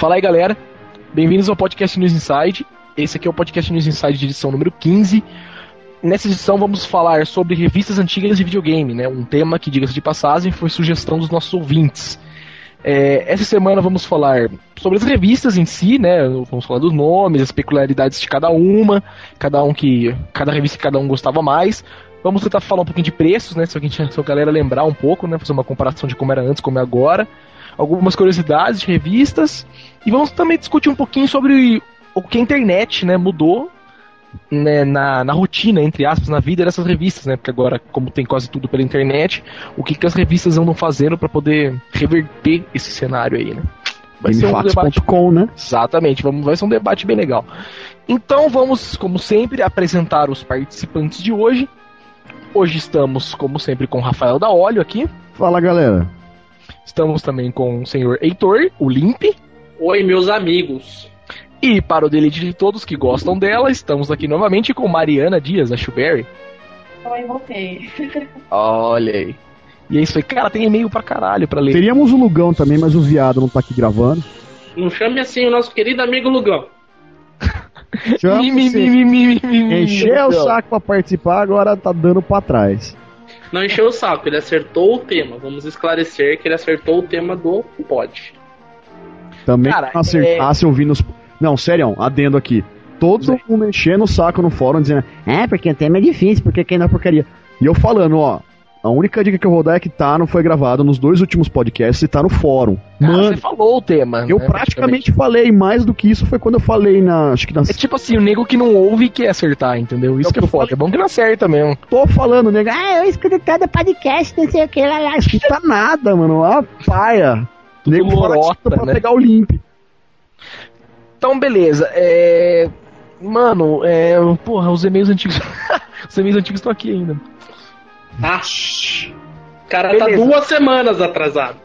Fala aí, galera. Bem-vindos ao Podcast News Inside. Esse aqui é o Podcast News Inside de edição número 15. Nessa edição vamos falar sobre revistas antigas de videogame, né? Um tema que, diga-se de passagem, foi sugestão dos nossos ouvintes. É, essa semana vamos falar sobre as revistas em si, né? Vamos falar dos nomes, as peculiaridades de cada uma, cada um que. cada revista que cada um gostava mais. Vamos tentar falar um pouquinho de preços, né? Se a, gente, se a galera lembrar um pouco, né? Fazer uma comparação de como era antes, como é agora. Algumas curiosidades de revistas. E vamos também discutir um pouquinho sobre o que a internet né, mudou né, na, na rotina, entre aspas, na vida dessas revistas, né? Porque agora, como tem quase tudo pela internet, o que, que as revistas andam fazendo para poder reverter esse cenário aí, né? Vai ser um debate com, né? Exatamente, vamos, vai ser um debate bem legal. Então vamos, como sempre, apresentar os participantes de hoje. Hoje estamos, como sempre, com Rafael da Óleo aqui. Fala, galera. Estamos também com o senhor Heitor, o Limp. Oi, meus amigos. E para o deleite de todos que gostam dela, estamos aqui novamente com Mariana Dias, a Shuberry. Oi, voltei. Olha aí. E é isso aí, cara, tem e-mail pra caralho pra ler. Teríamos o Lugão também, mas o viado não tá aqui gravando. Não chame assim o nosso querido amigo Lugão. Chama Encheu o saco pra participar, agora tá dando pra trás. Não encheu o saco, ele acertou o tema. Vamos esclarecer que ele acertou o tema do pod. Também Cara, acertasse ouvindo os. Não, sério, adendo aqui. Todo Sim. mundo enchendo o saco no fórum dizendo, é, porque o tema é difícil, porque quem dá porcaria. E eu falando, ó, a única dica que eu vou dar é que tá, não foi gravado nos dois últimos podcasts e tá no fórum. Ah, Mano, você falou o tema. eu né, praticamente falei, mais do que isso foi quando eu falei na. Acho que na É tipo assim, o nego que não ouve quer acertar, entendeu? Isso que é foda. falei. É bom que não acerta mesmo. tô falando, nego. Ah, eu escuto cada podcast, não sei o que lá, lá. Escuta nada, mano. Ó, paia. Tudo nego lorota, pra né? pegar o limp. Então, beleza. É. Mano, é. Porra, os e-mails antigos. os e-mails antigos estão aqui ainda. Ah, o cara tá Beleza. duas semanas atrasado.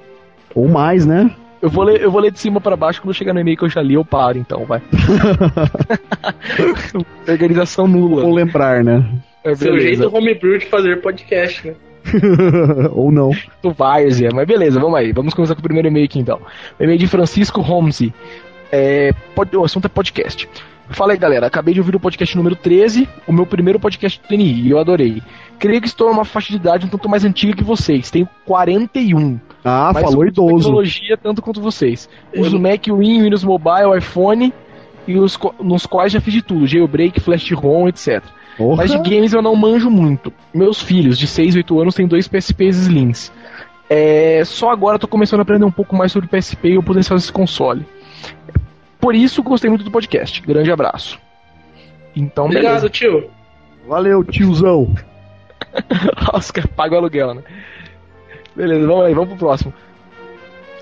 Ou mais, né? Eu vou, ler, eu vou ler de cima pra baixo, quando chegar no e-mail que eu já li, eu paro, então, vai. Organização nula. Vou lembrar, né? É, Seu jeito homebrew de fazer podcast, né? Ou não. do Várzea, mas beleza, vamos aí. Vamos começar com o primeiro e-mail aqui então. O e-mail de Francisco Holmes. É, pod- o assunto é podcast. Fala aí, galera. Acabei de ouvir o podcast número 13, o meu primeiro podcast do TNI, e eu adorei. Creio que estou numa faixa de idade um tanto mais antiga que vocês. Tenho 41. Ah, mas falou uso idoso. tecnologia tanto quanto vocês. Eu Uso Mac, Win, Windows Mobile, iPhone, e os, nos quais já fiz de tudo. Jailbreak, Flash ROM, etc. Porra. Mas de games eu não manjo muito. Meus filhos, de 6 e 8 anos, têm dois PSPs Slims. É, só agora eu tô começando a aprender um pouco mais sobre PSP e o potencial desse console. Por isso, gostei muito do podcast. Grande abraço. Então, Obrigado, tio. Valeu, tiozão. beleza. Oscar, paga o aluguel, né? Beleza, vamos aí, vamos pro próximo.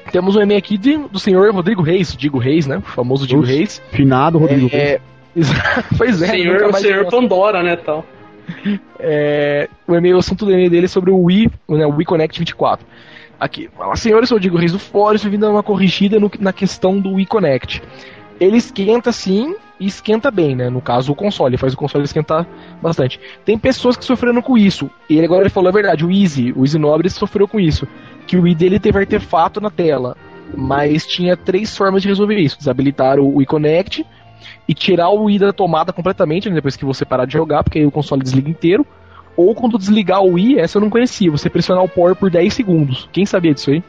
Temos um e-mail aqui de- do senhor Rodrigo Reis, Digo Reis, né? O famoso Digo Ups. Reis. Finado, Rodrigo. É, pois é, senhor, o senhor. Pandora, né, tal. É, o e-mail, o assunto do e-mail dele é sobre o Wii, né, o Wii Connect 24. Aqui, fala, senhores, eu digo Reis do Fórum, estou vindo uma corrigida no- na questão do Wii Connect. Ele esquenta sim e esquenta bem, né? No caso, o console, faz o console esquentar bastante. Tem pessoas que sofreram com isso. E ele agora ele falou a verdade, o Easy, o Easy Nobre sofreu com isso. Que o Wii dele teve artefato na tela. Mas tinha três formas de resolver isso: desabilitar o Wii Connect e tirar o Wii da tomada completamente, né, depois que você parar de jogar, porque aí o console desliga inteiro. Ou quando desligar o Wii, essa eu não conhecia, você pressionar o power por 10 segundos. Quem sabia disso aí?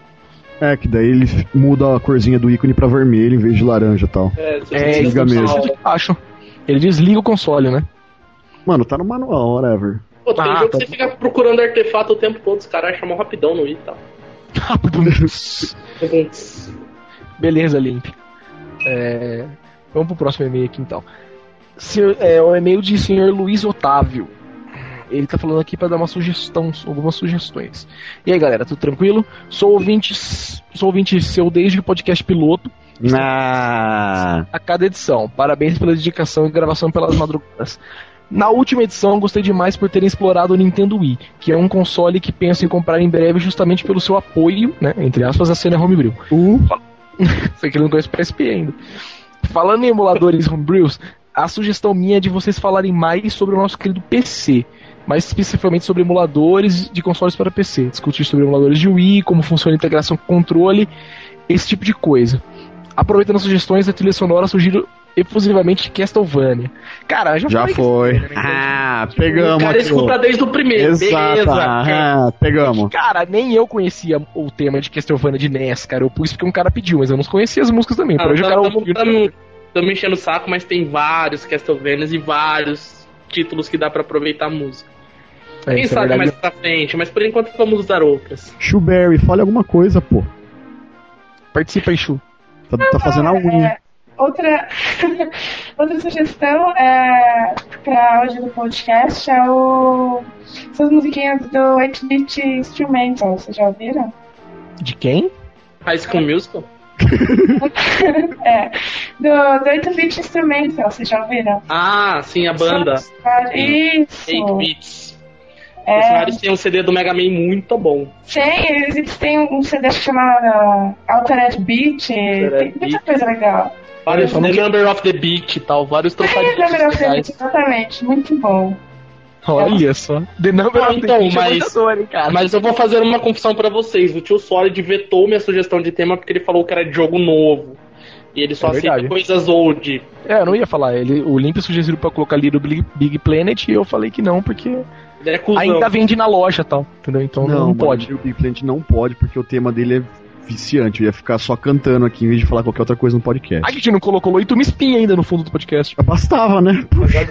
É, que daí ele muda a corzinha do ícone pra vermelho em vez de laranja e tal. É, É, desliga mesmo. acho. Ele desliga o console, né? Mano, tá no manual, whatever. Pô, tem Ah, jogo tá que você fica procurando artefato o tempo todo, os caras chamam rapidão no Wii e tal. Beleza, Limp. É, Vamos pro próximo e-mail aqui então. Senhor- é o e-mail de senhor Luiz Otávio. Ele tá falando aqui pra dar uma sugestão, algumas sugestões. E aí, galera, tudo tranquilo? Sou ouvinte, sou ouvinte seu desde o podcast piloto Ah, a cada edição. Parabéns pela dedicação e gravação pelas madrugadas. Na última edição, gostei demais por terem explorado o Nintendo Wii, que é um console que penso em comprar em breve justamente pelo seu apoio, né, entre aspas, à cena homebrew. uh, Sei que ele não conhece o PSP ainda. Falando em emuladores homebrews, a sugestão minha é de vocês falarem mais sobre o nosso querido PC. Mais especificamente sobre emuladores de consoles para PC. Discutir sobre emuladores de Wii, como funciona a integração com controle, esse tipo de coisa. Aproveitando as sugestões da trilha sonora, sugiro efusivamente Castlevania. Cara, já, Já foi. Né? Ah, O pegamos cara aqui. escuta desde o primeiro. Exato. Beleza. Ah, pegamos. Cara, nem eu conhecia o tema de Castlevania de NES, cara. Eu pus porque um cara pediu, mas eu não conhecia as músicas também. Por hoje eu quero ouvir. Estamos enchendo o saco, mas tem vários Castlevanias e vários títulos que dá pra aproveitar a música. É, Quem é sabe verdade. mais pra frente, mas por enquanto vamos usar outras. Shuberry, fale alguma coisa, pô. Participa aí, Chu. Tá, tá fazendo a unha. É, outra, outra sugestão é, pra hoje do podcast é o. Essas musiquinhas do 8-bit Instrumental, vocês já ouviram? De quem? High School Musical? É. Do, do 8-bit Instrumental, vocês já ouviram? Ah, sim, a banda. Isso! 8 Bits. É, Mario tem um CD do Mega Man muito bom. tem, eles, têm um CD chamado Altered Beat, tem muita Beat. coisa legal. Vários The que- Number of the Beat e tal, vários É, trocadilhos Number of the. Beat, exatamente, muito bom. Olha só. The Number Ah, of the então, Beast é mas- muita dor, hein, cara. Mas eu vou fazer uma confissão pra vocês. O tio Solid vetou minha sugestão de tema porque ele falou que era de jogo novo. E ele só É aceita verdade. coisas old. É, eu não ia falar. Ele, o Limp sugeriu pra colocar ali do Big, Big Planet e eu falei que não, porque é ainda vende na loja e tal. Entendeu? Então não, mano, pode. O Big Planet não pode, porque o tema dele é viciante. Eu ia ficar só cantando aqui em vez de falar qualquer outra coisa no podcast. A gente não colocou Loito Spin ainda no fundo do podcast. Bastava, né?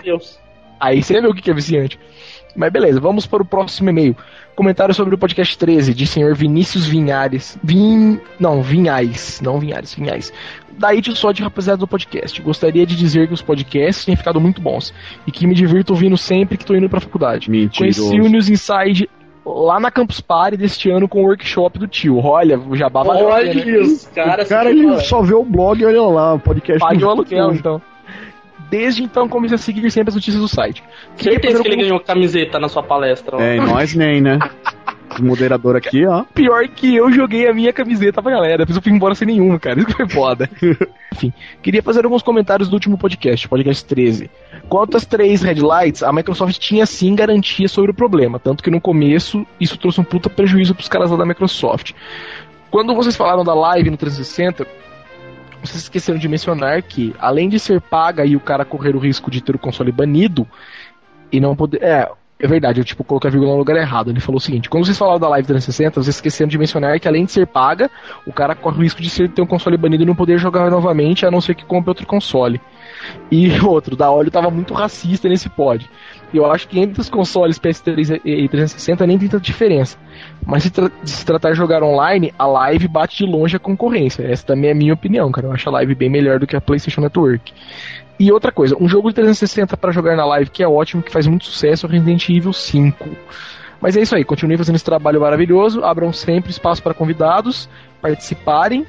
Deus. Aí você vê o que que é viciante. Mas beleza, vamos para o próximo e-mail. Comentário sobre o podcast 13, de senhor Vinícius Vinhares. Vin... Não, Vinhais. Não Vinhares, Vinhais. Daí de só de rapaziada do podcast. Gostaria de dizer que os podcasts têm ficado muito bons. E que me divirto ouvindo sempre que tô indo pra faculdade. Conheci o Mentiroso. News Inside lá na Campus Party deste ano com o workshop do tio. Olha, o jabá valeu a. Olha os caras. o cara, ele só vê o blog e olha lá, o podcast. Pague o aluguel, então. Desde então comecei a seguir sempre as notícias do site. Certeza que ele Queria ganhou camiseta na sua palestra. ó. É, nós nem, né? Moderador aqui, ó. Pior que eu joguei a minha camiseta pra galera. Depois eu fui embora sem nenhuma, cara. Isso que foi foda. Enfim, queria fazer alguns comentários do último podcast, podcast 13. Quanto às três headlights, a Microsoft tinha sim garantia sobre o problema. Tanto que no começo isso trouxe um puta prejuízo pros caras lá da Microsoft. Quando vocês falaram da live no 360, vocês esqueceram de mencionar que, além de ser paga e o cara correr o risco de ter o console banido e não poder. É, é verdade, eu tipo coloquei a vírgula no lugar errado. Ele falou o seguinte: quando vocês falaram da live 360, vocês esqueceram de mencionar que, além de ser paga, o cara corre o risco de ser, ter um console banido e não poder jogar novamente, a não ser que compre outro console. E outro, da Olho tava muito racista nesse pod. Eu acho que entre os consoles PS3 e 360 nem tem tanta diferença. Mas se, tra se tratar de jogar online, a live bate de longe a concorrência. Essa também é a minha opinião, cara. Eu acho a live bem melhor do que a PlayStation Network. E outra coisa, um jogo de 360 para jogar na live que é ótimo, que faz muito sucesso, é o Resident Evil 5. Mas é isso aí, continue fazendo esse trabalho maravilhoso, abram sempre espaço para convidados participarem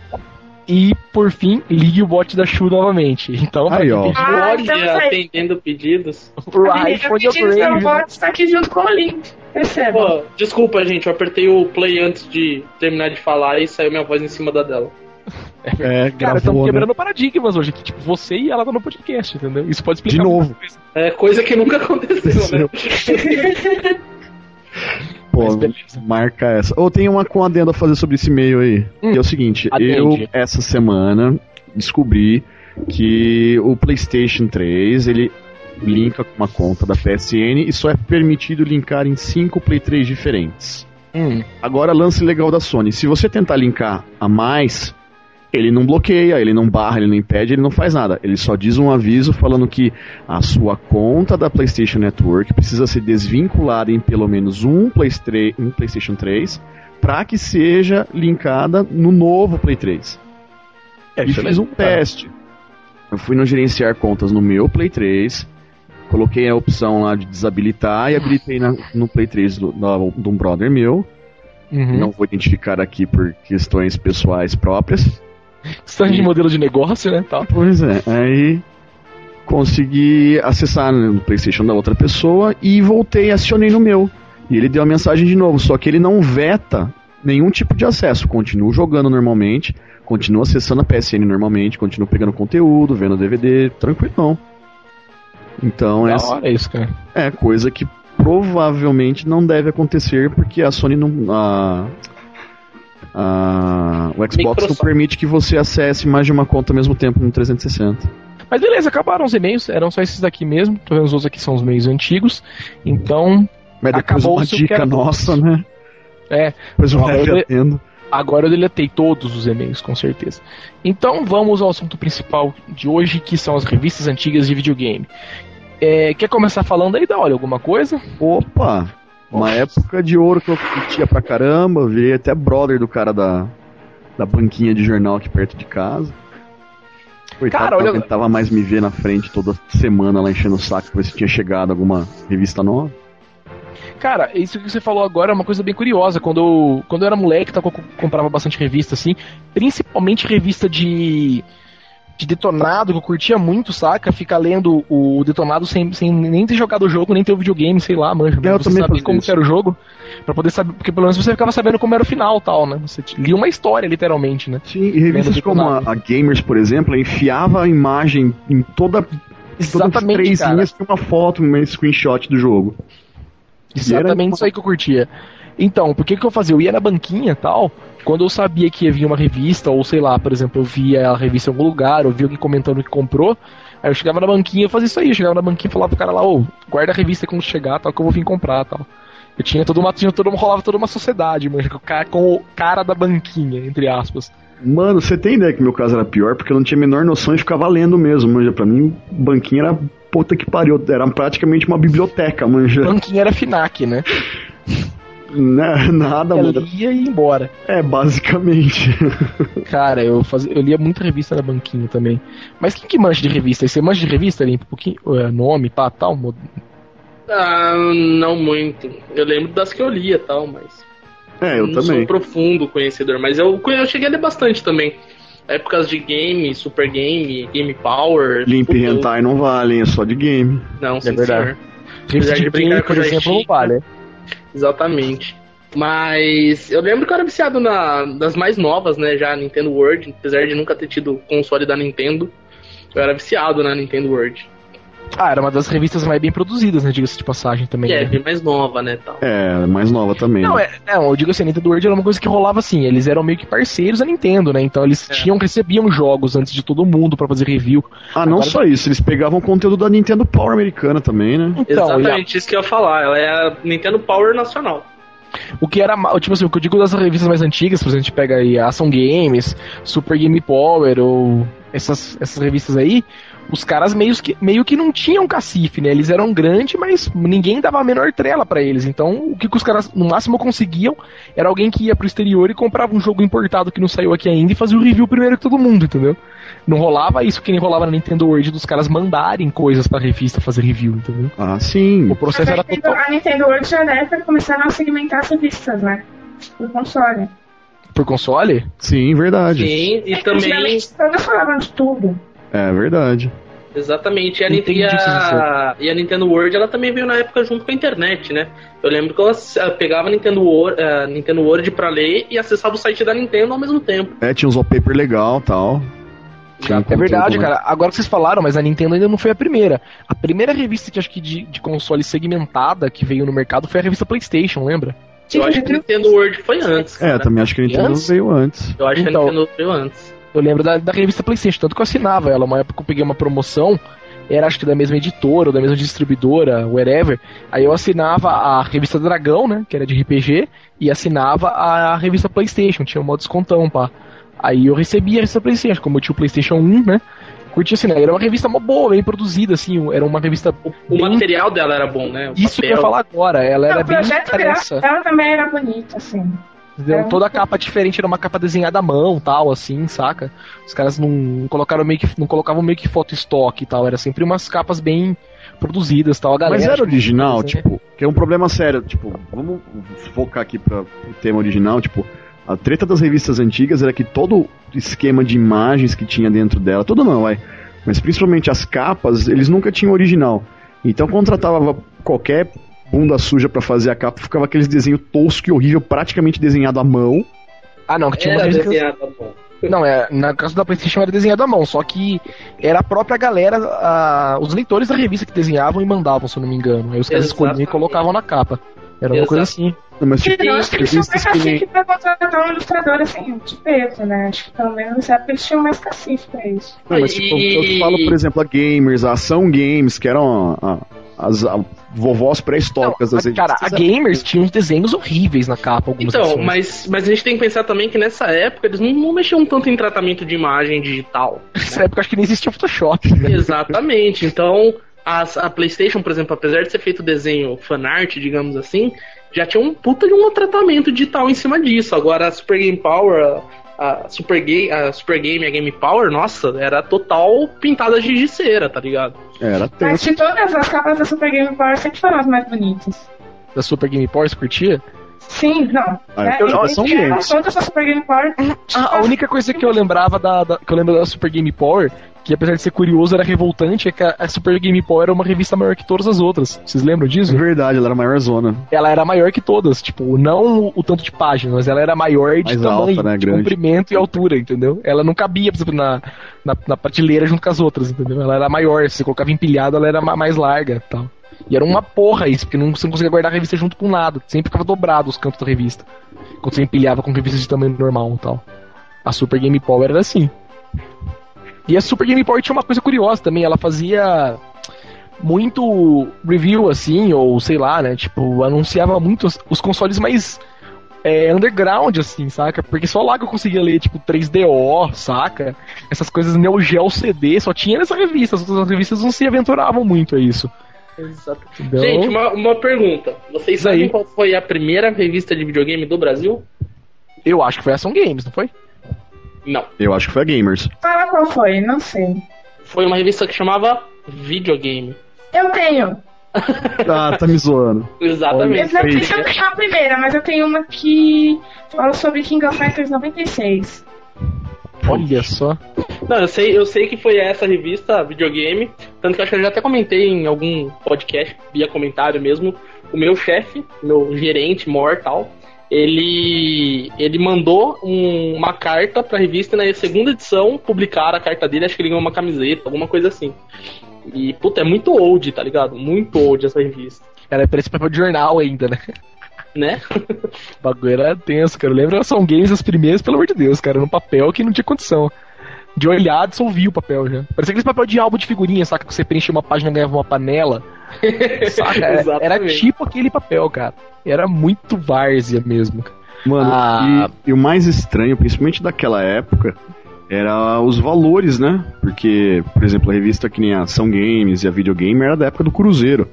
e, por fim, ligue o bot da Shu novamente. Então, Aí, ó. pediu, Ah, Olha, então sai. atendendo pedidos. pro A iPhone pedido seu Upgrade, né? voto está aqui junto com o link. Pô, desculpa, gente, eu apertei o play antes de terminar de falar e saiu minha voz em cima da dela. É, Cara, gravou, estamos né? quebrando paradigmas hoje, que tipo, você e ela tá no podcast, entendeu? Isso pode explicar De novo. coisa. É coisa que nunca aconteceu, né? Pô, marca essa. Ou tem uma com adendo a fazer sobre esse e-mail aí. Hum, que é o seguinte, adende. eu, essa semana, descobri que o PlayStation 3, ele linka com uma conta da PSN e só é permitido linkar em cinco Play 3 diferentes. Hum, Agora, lance legal da Sony. Se você tentar linkar a mais, ele não bloqueia, ele não barra, ele não impede, ele não faz nada. Ele só diz um aviso falando que a sua conta da PlayStation Network precisa ser desvinculada em pelo menos um, Play 3, um PlayStation 3 para que seja linkada no novo Play 3. é, e isso fiz um teste. Eu fui no gerenciar contas no meu Play 3, coloquei a opção lá de desabilitar e habilitei na- no Play 3 do, da- de um brother meu. Uhum. Não vou identificar aqui por questões pessoais próprias. Questão de modelo de negócio, né? Tá. Pois é, aí consegui acessar no PlayStation da outra pessoa e voltei, acionei no meu. E ele deu a mensagem de novo, só que ele não veta nenhum tipo de acesso. Continuo jogando normalmente, continuo acessando a PSN normalmente, continuo pegando conteúdo, vendo DVD, tranquilão. Então, Da essa hora isso, cara. é coisa que provavelmente não deve acontecer porque a Sony não. A, a- o Xbox não permite que você acesse mais de uma conta ao mesmo tempo no 360. Mas beleza, acabaram os e-mails, eram só esses daqui mesmo. Tô vendo os outros aqui são os e-mails antigos. Então, Mas depois Acabou uma dica nossa, né? é, Depois um Agora eu- agora eu deletei todos os e-mails, com certeza. Então vamos ao assunto principal de hoje, que são as revistas antigas de videogame. É, quer começar falando aí, da olha alguma coisa? Opa! Uma época de ouro que eu curtia pra caramba, virei até brother do cara da, da banquinha de jornal aqui perto de casa. Coitado, Cara, olha- não tentava mais me ver na frente toda semana lá enchendo o saco pra ver se tinha chegado alguma revista nova. Cara, isso que você falou agora é uma coisa bem curiosa. Quando eu, quando eu era moleque, tá, eu co- comprava bastante revista, assim, principalmente revista de, de detonado, que eu curtia muito, saca? Ficar lendo o detonado sem, sem nem ter jogado o jogo, nem ter o videogame, sei lá, manja. É, eu você saber como isso. era o jogo, pra poder saber, porque pelo menos você ficava sabendo como era o final tal, né? Você lia uma história, literalmente, né? Sim, e revistas como a, a Gamers, por exemplo, enfiava a imagem em toda, Exatamente, três cara. linhas tinha uma foto, um screenshot do jogo. Exatamente era- isso aí que eu curtia. Então, por que que eu fazia? Eu ia na banquinha tal, quando eu sabia que ia vir uma revista, ou sei lá, por exemplo, eu via a revista em algum lugar, ou via alguém comentando que comprou, aí eu chegava na banquinha e fazia isso aí, eu chegava na banquinha e falava pro cara lá, ô, guarda a revista quando chegar, tal, que eu vou vir comprar tal. Eu tinha toda uma, tinha toda uma, rolava toda uma sociedade, mano, com o cara, com o cara da banquinha, entre aspas. Mano, você tem ideia que meu caso era pior, porque eu não tinha a menor noção e ficava lendo mesmo, manja. Pra mim, banquinha era puta que pariu, era praticamente uma biblioteca, manja. Banquinha era FINAC, né? Né, Nada, Eu mano. lia e ia embora. É, basicamente. Cara, eu, fazia, eu lia muita revista na banquinha também. Mas quem que mancha de revista? Você mancha de revista, Limpa? Um pouquinho, é, nome, pá, tal? Ah, não muito. Eu lembro das que eu lia e tal, mas. É, eu não sou também. um profundo conhecedor, mas eu, eu cheguei a ler bastante também. Épocas de game, Super Game, Game Power. Limp e eu- Hentai não valem, é só de game. Não, sim, verdade. senhor. Revista de de brincar game, com por exemplo, não joystick, vale. Exatamente. Mas eu lembro que eu era viciado na, das mais novas, né? Já Nintendo World, apesar de nunca ter tido console da Nintendo, eu era viciado na Nintendo World. Ah, era uma das revistas mais bem produzidas, né? Diga-se de passagem também. Que é né? bem mais nova, né? Tal. É, mais nova também. Não, né? é, não, eu digo assim, a Nintendo World era uma coisa que rolava assim, eles eram meio que parceiros da Nintendo, né? Então eles É. tinham, recebiam jogos antes de todo mundo pra fazer review. Ah, não agora- só isso, eles pegavam conteúdo da Nintendo Power americana também, né? Então, e a- Exatamente isso que eu ia falar. Ela é a Nintendo Power Nacional. o que era, tipo assim, o que eu digo das revistas mais antigas, por exemplo, a gente pega aí a Ação Games, Super Game Power ou essas, essas revistas aí, os caras meio que, meio que não tinham cacife, né? Eles eram grandes, mas ninguém dava a menor trela pra eles. Então, o que, que os caras no máximo conseguiam era alguém que ia pro exterior e comprava um jogo importado que não saiu aqui ainda e fazia o review primeiro que todo mundo, entendeu? Não rolava isso que nem rolava na Nintendo World dos caras mandarem coisas pra revista fazer review, entendeu? Ah, sim. O processo a, era Nintendo, total a Nintendo World já deve ter começado a segmentar as revistas, né? Por console. por console. Sim, verdade. Sim, e também. Antigamente todas falavam de tudo. É verdade. Exatamente. E a, Entendi e, que a, e a Nintendo World ela também veio na época junto com a internet, né? Eu lembro que eu eh, pegava a Nintendo World, a Nintendo World pra ler e acessava o site da Nintendo ao mesmo tempo. É, tinha uns wallpaper legal tal. Tinha É verdade, cara. Agora que vocês falaram, mas a Nintendo ainda não foi a primeira. A primeira revista que acho que de, de console segmentada que veio no mercado foi a revista PlayStation, lembra? Eu acho que a Nintendo World foi antes. É, cara. também acho que a Nintendo Antes? veio antes. Eu acho que Então. a Nintendo veio antes. Eu lembro da, da revista PlayStation, tanto que eu assinava ela. Uma época eu peguei uma promoção, era acho que da mesma editora, ou da mesma distribuidora, wherever. Aí eu assinava a revista Dragão, né? Que era de RPG, e assinava a revista PlayStation, tinha um modo descontão, pá. Aí eu recebia a revista PlayStation, como eu tinha o PlayStation 1, né? Curtia assim, né? Era uma revista mó boa, bem produzida, assim. Era uma revista. O bem- material dela era bom, né? O Isso que eu ia papel. falar agora. Ela era o bem projeto dela, dela também era bonito, assim. Entendeu? É. Toda a capa diferente era uma capa desenhada à mão, tal, assim, saca? Os caras não colocaram meio que não colocavam meio que foto estoque e tal, era sempre umas capas bem produzidas, tal, a galera. Mas era tipo, original, né? tipo, que é um problema sério, tipo, vamos focar aqui para o tema original, tipo, a treta das revistas antigas era que todo o esquema de imagens que tinha dentro dela, todo não, vai, mas principalmente as capas, eles nunca tinham original. Então contratava qualquer bunda suja pra fazer a capa, ficava aqueles desenho tosco e horrível, praticamente desenhado à mão. Ah, não, que tinha Era revistas- desenhado bom. Não, é, na caso da PlayStation era desenhado à mão, só que era a própria galera, a- os leitores da revista que desenhavam e mandavam, se eu não me engano. Aí os caras escolhiam e colocavam na capa. Era uma coisa assim. Não, mas tipo, Eu acho que eles tinham mais revistas que nem- cacife pra contratar um ilustrador assim, de peso, né? Acho que pelo menos época eles tinham mais cacife pra isso. Não, mas tipo, E- eu falo, por exemplo, a Gamers, a Ação Games, que eram a- a- as a vovós pré-históricas das a- cara, a. Gamers tinha uns desenhos horríveis na capa, algumas Então, edições. mas, mas a gente tem que pensar também que nessa época eles não, não mexiam tanto em tratamento de imagem digital. Nessa época acho que nem existia Photoshop, né? Exatamente. Então, as- a PlayStation, por exemplo, apesar de ser feito desenho fanart, digamos assim, já tinha um puta de um tratamento digital em cima disso. Agora a Super Game Power, a, a Super Game, a Super Game e a Game Power, nossa, era total pintada de cera, tá ligado? Era Mas tenso. de todas as capas da Super Game Power sempre foram as mais bonitas. Da Super Game Power, você curtia? Sim, não. Ah, né? eu- E- são games. todas as Super Game Power. Ah, a única coisa que eu lembrava da, da- que eu lembro da Super Game Power, que apesar de ser curioso, era revoltante, é que a, Super Game Power era uma revista maior que todas as outras. Vocês lembram É disso? verdade, ela era maior zona. Ela era maior que todas, tipo, não o, tanto de páginas, mas ela era maior de Mais tamanho, alta, né, de grande. comprimento e altura, entendeu? Ela não cabia, por exemplo, na, na, na prateleira junto com as outras, entendeu? Ela era maior, se você colocava empilhada, ela era ma- mais larga e tal. E era uma porra isso, porque não, você não conseguia guardar a revista junto com nada. Sempre ficava dobrado os cantos da revista. Quando você empilhava com revistas de tamanho normal e tal. A Super Game Power era assim. E a Super Game Power tinha uma coisa curiosa também, ela fazia muito review assim, ou sei lá, né? Tipo, anunciava muito os, os consoles mais é, underground, assim, saca? Porque só lá que eu conseguia ler, tipo, 3DO, saca? Essas coisas Neo Geo CD, só tinha nessa revista, as outras revistas não se aventuravam muito a isso. Exato. Gente, uma, uma pergunta. Vocês sabem qual foi a primeira revista de videogame do Brasil? Eu acho que foi Ação Games, não foi? Não. Eu acho que foi a Gamers. Fala qual foi, não sei. Foi uma revista que chamava Videogame. Eu tenho. Ah, tá me zoando. Exatamente. Eu não sei se eu tenho a primeira, mas eu tenho uma que fala sobre King of Fighters 96. Olha só. Não, eu sei, eu sei que foi essa revista, videogame. Tanto que eu acho que eu já até comentei em algum podcast, via comentário mesmo. O meu chefe, meu gerente, mortal, ele ele mandou um- uma carta pra revista e na segunda edição publicaram a carta dele, acho que ele ganhou uma camiseta, alguma coisa assim. E, puta, é muito old, tá ligado? Muito old essa revista, Era parece papel de jornal ainda, né? né? O bagulho era tenso, cara. Da Ação Games as primeiras, pelo amor de Deus, cara. No papel que não tinha condição. De olhar, dissolvia o papel já. Parecia aquele papel de álbum de figurinha, saca? Que você preenchia uma página e ganhava uma panela. Saca? Era, era tipo aquele papel, cara. Era muito várzea mesmo. Mano, Ah. e, e o mais estranho, principalmente daquela época, era os valores, né? Porque, por exemplo, a revista que nem a Ação Games e a Videogame era da época do Cruzeiro.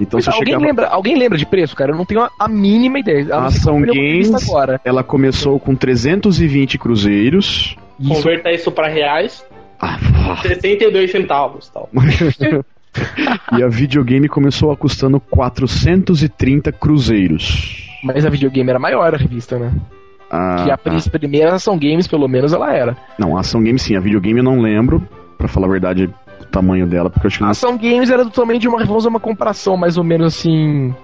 Então Mas você alguém, chegava. lembra, alguém lembra de preço, cara? Eu não tenho a, a mínima ideia. A Ação Games, agora. ela começou com 320 cruzeiros. Isso, Converta isso pra reais, Ah, 62 centavos tal. e a videogame começou a custando 430 cruzeiros. mas a videogame era maior a revista, né? Ah, que a prim- primeira Ação Games, pelo menos, ela era. Não, a Ação Game sim, a videogame eu não lembro, pra falar a verdade, o tamanho dela, porque eu acho que A Ação Games era do tamanho de uma, vamos fazer uma comparação mais ou menos assim,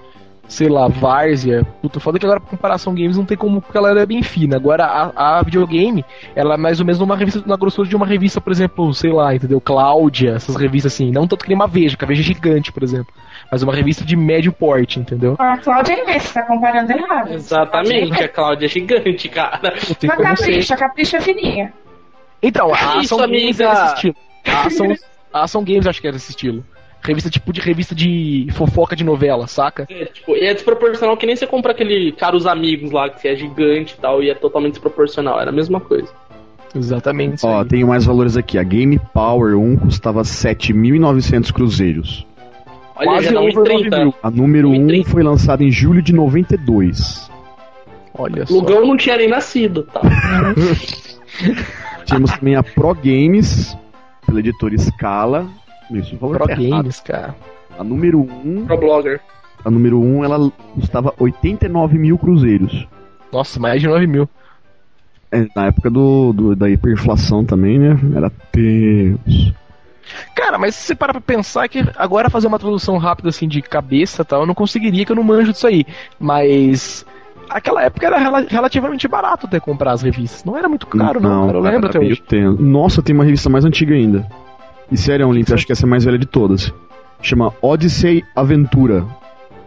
sei lá, Várzea. Puta, foda que agora pra comparação Games não tem como, porque ela era bem fina. Agora a, a videogame, ela é mais ou menos uma revista, na grossura de uma revista, por exemplo, sei lá, entendeu? Cláudia, essas revistas assim, não tanto que nem uma Veja, que a Veja é gigante, por exemplo. Mas uma revista de médio porte, entendeu? A Cláudia é imensa, você tá comparando errado. Exatamente, a Cláudia é gigante, cara. Mas como ser. capricha, capricha é fininha. Então, a Isso, Ação Games amiga. era esse estilo. A Ação, a Ação Games acho que era esse estilo. Revista tipo de revista de fofoca de novela, saca? É, tipo, e é desproporcional que nem você compra aquele Caros Amigos lá, que é gigante e tal, e é totalmente desproporcional. Era a mesma coisa. Exatamente. Ó, tenho mais valores aqui. A Game Power 1 custava 7.900 cruzeiros. Olha, Quase já dá over 1,30. 9 mil. A número 1 1,30. foi lançada em julho de 92. Olha só. Lugão não tinha nem nascido, tá? Tínhamos também a Pro Games, pela editora Scala. Isso, o valor Pro errado. Games, cara. A número 1, Pro blogger. a número 1 ela custava 89 mil cruzeiros. Nossa, mais de 9 mil. É, na época do, do- da hiperinflação também, né? Era Deus. Cara, mas se você parar pra pensar que agora fazer uma tradução rápida assim de cabeça e tal, eu não conseguiria, que eu não manjo disso aí. Mas aquela época era rela- relativamente barato até comprar as revistas. Não era muito caro, não, cara. Eu era lembro até hoje. tenso. Nossa, tem uma revista mais antiga ainda. E sério, Olympia, acho que essa é a mais velha de todas. Chama Odyssey Aventura.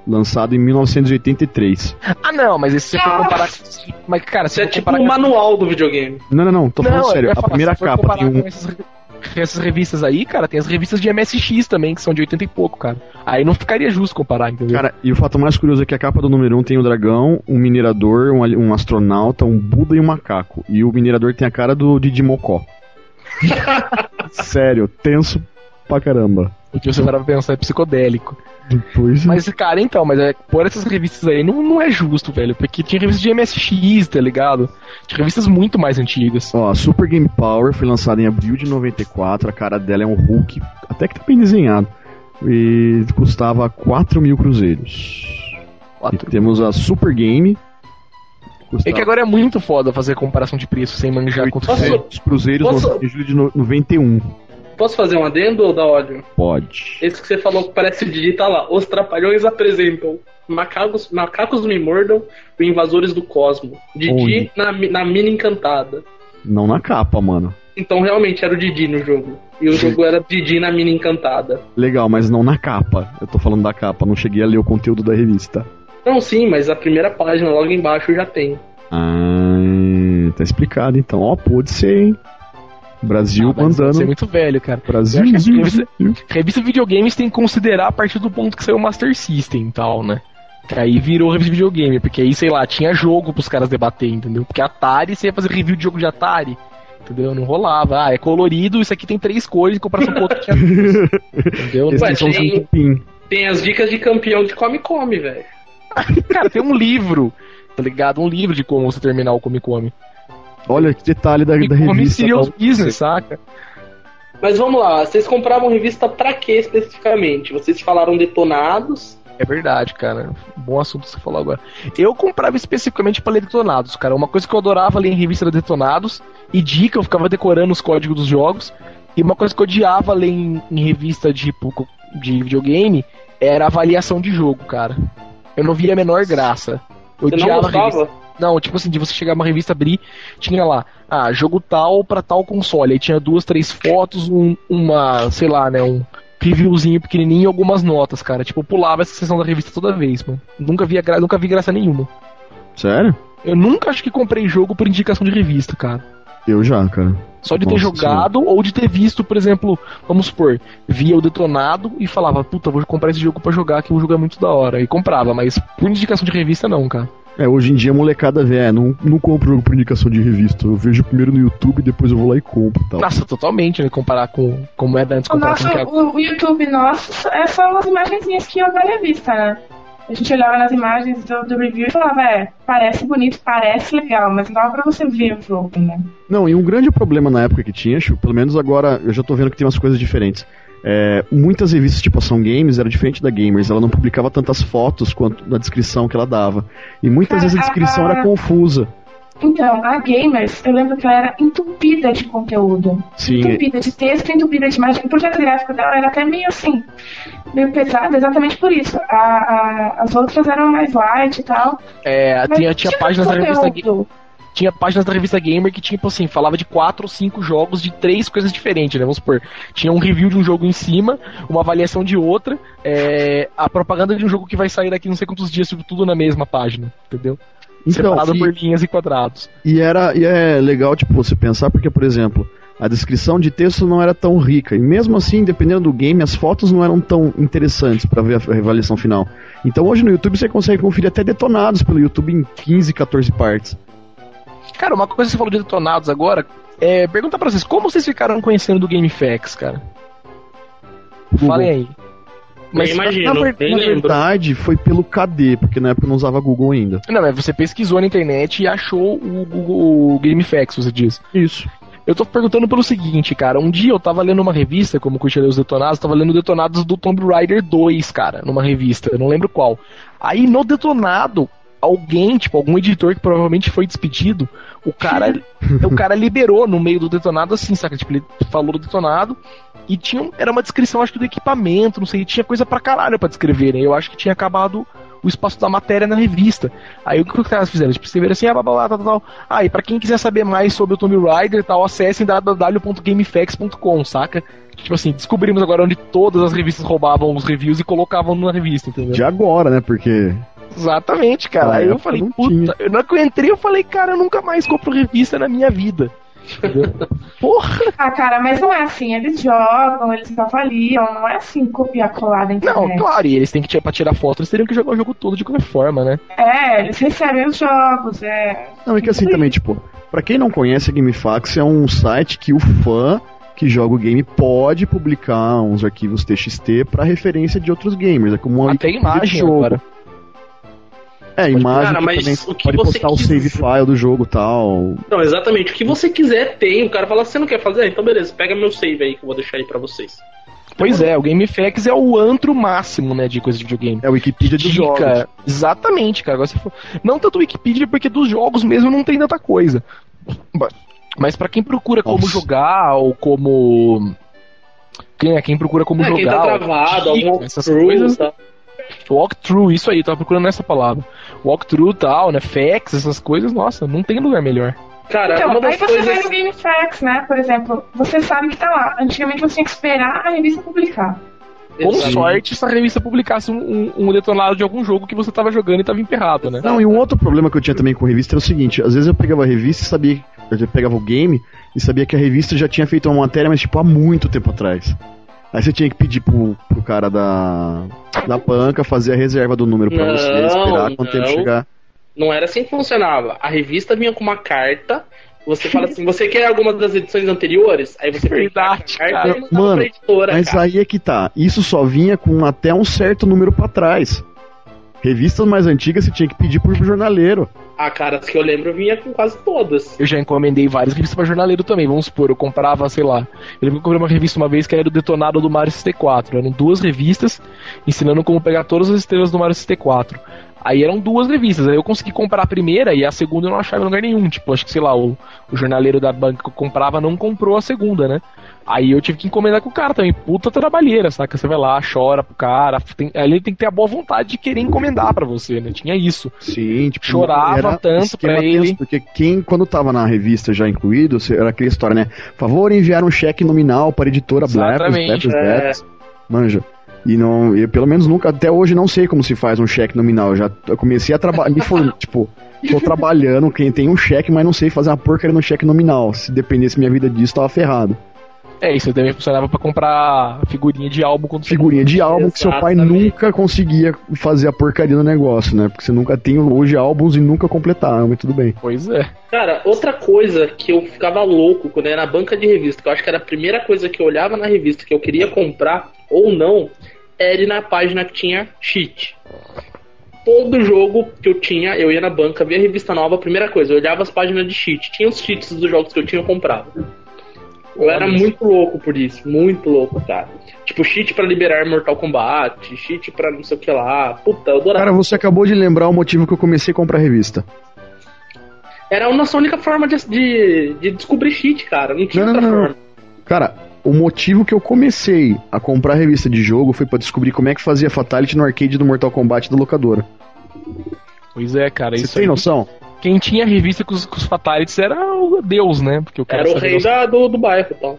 lançado em 1983. Ah, não, mas esse você for comparar. Mas, cara, Isso você é tipo um manual do videogame. Não, não, não, tô falando sério. A primeira capa tem um. Essas, essas revistas aí, cara, tem as revistas de MSX também, que são de 80 e pouco, cara. Aí não ficaria justo comparar, entendeu? Cara, e o fato mais curioso é que a capa do número 1 um tem um dragão, um minerador, um, um astronauta, um Buda e um macaco. E o minerador tem a cara do Didi Mocó. Sério, tenso pra caramba. O que você vai pensar é psicodélico. Depois. Mas, cara, então, mas é, por essas revistas aí não, não é justo, velho. Porque tinha revistas de MSX, tá ligado? Tinha revistas muito mais antigas. Ó, a Super Game Power foi lançada em abril de 94. A cara dela é um Hulk, até que tá bem desenhado. E custava 4 mil cruzeiros. E Quatro. temos a Super Game. Custava É que agora é muito foda fazer comparação de preço sem manjar quanto Posso- foi. 800 cruzeiros Posso- em julho de no- 91. Posso fazer um adendo ou da ódio? Pode. Esse que você falou que parece Didi tá lá. Os trapalhões apresentam. Macacos, macacos me mordam e invasores do cosmo. Didi na, na mina encantada. Não na capa, mano. Então realmente era o Didi no jogo. E o jogo era Didi na mina encantada. Legal, mas não na capa. Eu tô falando da capa, não cheguei a ler o conteúdo da revista. Não, sim, mas a primeira página logo embaixo já tem. Ah, tá explicado então. Ó, pode ser, hein? Brasil Ah, mandando. Você é muito velho, cara. Brasil. Eu acho que a revista, revista videogames tem que considerar a partir do ponto que saiu o Master System e tal, né? Que aí virou revista de videogame, porque aí, sei lá, tinha jogo pros caras debater, entendeu? Porque Atari, você ia fazer review de jogo de Atari, entendeu? Não rolava. Ah, é colorido, isso aqui tem três cores em comparação com o outro que tinha. Entendeu? Ué, um tem-. Tem as dicas de campeão de Come Come, velho. Cara, tem um livro, tá ligado? Um livro de como você terminar o Come Come. Olha que detalhe da, da revista. Serious tá? Business, saca? Mas vamos lá, vocês compravam revista pra quê especificamente? Vocês falaram detonados. É verdade, cara. Bom assunto que você falou agora. Eu comprava especificamente pra ler Detonados, cara. Uma coisa que eu adorava ler em revista era Detonados. E dica, eu ficava decorando os códigos dos jogos. E uma coisa que eu odiava ler em, em revista de, tipo, de videogame era avaliação de jogo, cara. Eu não via a menor graça. Eu Você não odiava a revista. gostava? Não, tipo assim, de você chegar numa revista, abrir, tinha lá, ah, jogo tal pra tal console. Aí tinha duas, três fotos, um, uma, sei lá, né, um reviewzinho pequenininho e algumas notas, cara. Tipo, eu pulava essa sessão da revista toda vez, mano. Nunca, via gra... nunca vi graça nenhuma. Sério? Eu nunca acho que comprei jogo por indicação de revista, cara. Eu já, cara. Só de ter Nossa jogado ou de ter visto, por exemplo, vamos supor, via o detonado e falava, puta, vou comprar esse jogo pra jogar, que o jogo é muito da hora. E comprava, mas por indicação de revista não, cara. É, hoje em dia a molecada vê, é, não, não compro jogo por indicação de revista. Eu vejo primeiro no YouTube, depois eu vou lá e compro e tal. Nossa, totalmente, né? Comparar com como era antes, O nosso, com o que é o, YouTube nosso é só as imagenzinhas que iam da revista, né? A gente olhava nas imagens do, do review e falava, é, parece bonito, parece legal, mas não dá pra você ver o jogo, né? Não, e um grande problema na época que tinha, Chu, pelo menos agora eu já tô vendo que tem umas coisas diferentes. É, muitas revistas tipo Ação Games era diferente da Gamers, ela não publicava tantas fotos quanto na descrição que ela dava. E muitas vezes a descrição era confusa. Então, a Gamers, eu lembro que ela era entupida de conteúdo. Sim, Entupida de texto, entupida de imagem. O projeto gráfico dela era até meio assim, meio pesado, exatamente por isso. A- a- as outras eram mais light e tal. É, mas tinha, tinha páginas da revista Ga- conteúdo. tinha páginas da revista Gamer que tipo assim, falava de quatro ou cinco jogos de três coisas diferentes, né? Vamos supor, tinha um review de um jogo em cima, uma avaliação de outra, é, a propaganda de um jogo que vai sair daqui não sei quantos dias, tudo na mesma página, entendeu? Então, Separado e, por linhas e quadrados. e era, e é legal tipo, você pensar, porque, por exemplo, a descrição de texto não era tão rica. E mesmo assim, dependendo do game, as fotos não eram tão interessantes para ver a avaliação final. Então hoje no YouTube você consegue conferir até detonados pelo YouTube em 15, 14 partes. Cara, uma coisa que você falou de detonados agora, é, pergunta pra vocês, como vocês ficaram conhecendo do GameFAQs, cara? Google. Falem aí. Mas, imagino, na, ver- nem na verdade, foi pelo KD, porque na época eu não usava Google ainda. Não, mas você pesquisou na internet e achou o Google o GameFAQs, você diz. Isso. Eu tô perguntando pelo seguinte, cara. Um dia eu tava lendo uma revista, como curtia os detonados, tava lendo detonados do Tomb Raider 2, cara, numa revista, eu não lembro qual. Aí no detonado, alguém, tipo, algum editor que provavelmente foi despedido, o cara, o cara liberou no meio do detonado assim, saca? Tipo, ele falou do detonado e tinha, era uma descrição, acho que do equipamento, não sei, tinha coisa pra caralho pra descrever, né? Eu acho que tinha acabado o espaço da matéria na revista. Aí o que os caras fizeram? Tipo, escreveram assim, ah, blá, blá, blá, tal, tal. Ah, e pra quem quiser saber mais sobre o Tomb Raider e tal, acessem www.gamefax.com, saca? Tipo assim, descobrimos agora onde todas as revistas roubavam os reviews e colocavam na revista, entendeu? De agora, né? Porque. Exatamente, cara. Ah, Aí eu falei, não puta, tinha. eu não que eu entrei, eu falei, cara, eu nunca mais compro revista na minha vida. Porra! Ah, cara, mas não é assim. Eles jogam, eles avaliam, não é assim copiar colar da Não, internet. claro, e eles têm que tirar pra tirar foto, eles teriam que jogar o jogo todo de qualquer forma, né? É, eles recebem os jogos, é. Não, é que assim também, tipo, pra quem não conhece, a GameFAQs é um site que o fã que joga o game pode publicar uns arquivos TXT pra referência de outros gamers. É como uma Até de imagem jogo. agora. É, imagem Cara, mas também o que pode você postar o save file do jogo e tal. Não, exatamente. O que você quiser tem. O cara fala, você não quer fazer? Então beleza, pega meu save aí que eu vou deixar aí pra vocês. Pois é, o GameFAQs é o antro máximo, né, de coisa de videogame. É a Wikipedia dos jogos. Dica, exatamente, cara. Agora você for... Não tanto Wikipedia, porque dos jogos mesmo não tem tanta coisa. Mas pra quem procura como Nossa. jogar, ou como. Quem, é, quem procura como é, jogar. quem tá ou travado, dica, algum essas coisas. tá? Walkthrough, isso aí, tava procurando essa palavra. Walkthrough e tal, né? Facts, essas coisas, nossa, não tem lugar melhor. Cara, Então, uma aí você coisas. no GameFAQs, né? Por exemplo, você sabe que tá lá. Antigamente você tinha que esperar a revista publicar. Com sorte, se a revista publicasse um, um, um detonado de algum jogo que você tava jogando e tava emperrado, né? Não, e um outro problema que eu tinha também com revista era o seguinte: às vezes eu pegava a revista e sabia. Eu pegava o game e sabia que a revista já tinha feito uma matéria, mas tipo há muito tempo atrás. Aí você tinha que pedir pro, pro cara da, da banca fazer a reserva do número pra Não, você, esperar quanto tempo não. chegar. Não era assim que funcionava. A revista vinha com uma carta. Você fala assim, você quer alguma das edições anteriores? Aí você Verdade, printava a cara. carta e Mano, editora, Mas cara. aí é que tá. Isso só vinha com até um certo número pra trás. Revistas mais antigas você tinha que pedir pro jornaleiro. A cara que eu lembro vinha com quase todas. Eu já encomendei várias revistas pra jornaleiro também. Vamos supor, eu comprava, sei lá. Eu lembro que eu comprei uma revista uma vez que era o Detonado do Mario 64. Eram duas revistas ensinando como pegar todas as estrelas do Mario 64. Aí eram duas revistas. Aí eu consegui comprar a primeira e a segunda eu não achava em lugar nenhum. Tipo, acho que, sei lá, o, o jornaleiro da banca que eu comprava não comprou a segunda, né? Aí eu tive que encomendar com o cara também. Puta trabalheira, saca? Você vai lá, chora pro cara. Tem, ele tem que ter a boa vontade de querer encomendar pra você, né? Tinha isso. Sim, tipo, Chorava tanto pra ele. tenso, Porque quem, quando tava na revista já incluído, era aquela história, né? Favor enviar um cheque nominal para a editora Exatamente, Blefs, é. Manja. E não, eu pelo menos nunca, até hoje não sei como se faz um cheque nominal. Eu já eu comecei a trabalhar, me for, tipo, tô trabalhando, quem tem um cheque, mas não sei fazer uma porcaria no cheque nominal. Se dependesse minha vida disso, tava ferrado. É, isso também funcionava pra comprar figurinha de álbum quando você Figurinha de álbum que seu pai nunca conseguia fazer a porcaria do negócio, né? Porque você nunca tem hoje álbuns e nunca completaram, mas tudo bem. Pois é. Cara, outra coisa que eu ficava louco quando era na banca de revista, que eu acho que era a primeira coisa que eu olhava na revista que eu queria comprar ou não, era ir na página que tinha cheat. Todo jogo que eu tinha, eu ia na banca, via a revista nova, a primeira coisa, eu olhava as páginas de cheat. Tinha os cheats dos jogos que eu tinha, eu comprava. Eu era muito louco por isso, muito louco, cara. Tipo, cheat pra liberar Mortal Kombat, cheat pra não sei o que lá. Puta, eu adorava. Cara, você acabou de lembrar o motivo que eu comecei a comprar revista. Era a nossa única forma de, de, de descobrir cheat, cara. Não tinha Não, não, outra não. forma. Cara, o motivo que eu comecei a comprar revista de jogo foi pra descobrir como é que fazia Fatality no arcade do Mortal Kombat da locadora. Pois é, cara. Você isso tem aí- noção? Quem tinha revista com os, com os Fatalities era o Deus, né? Porque o cara Era o rei os- da, do, do bairro e tal.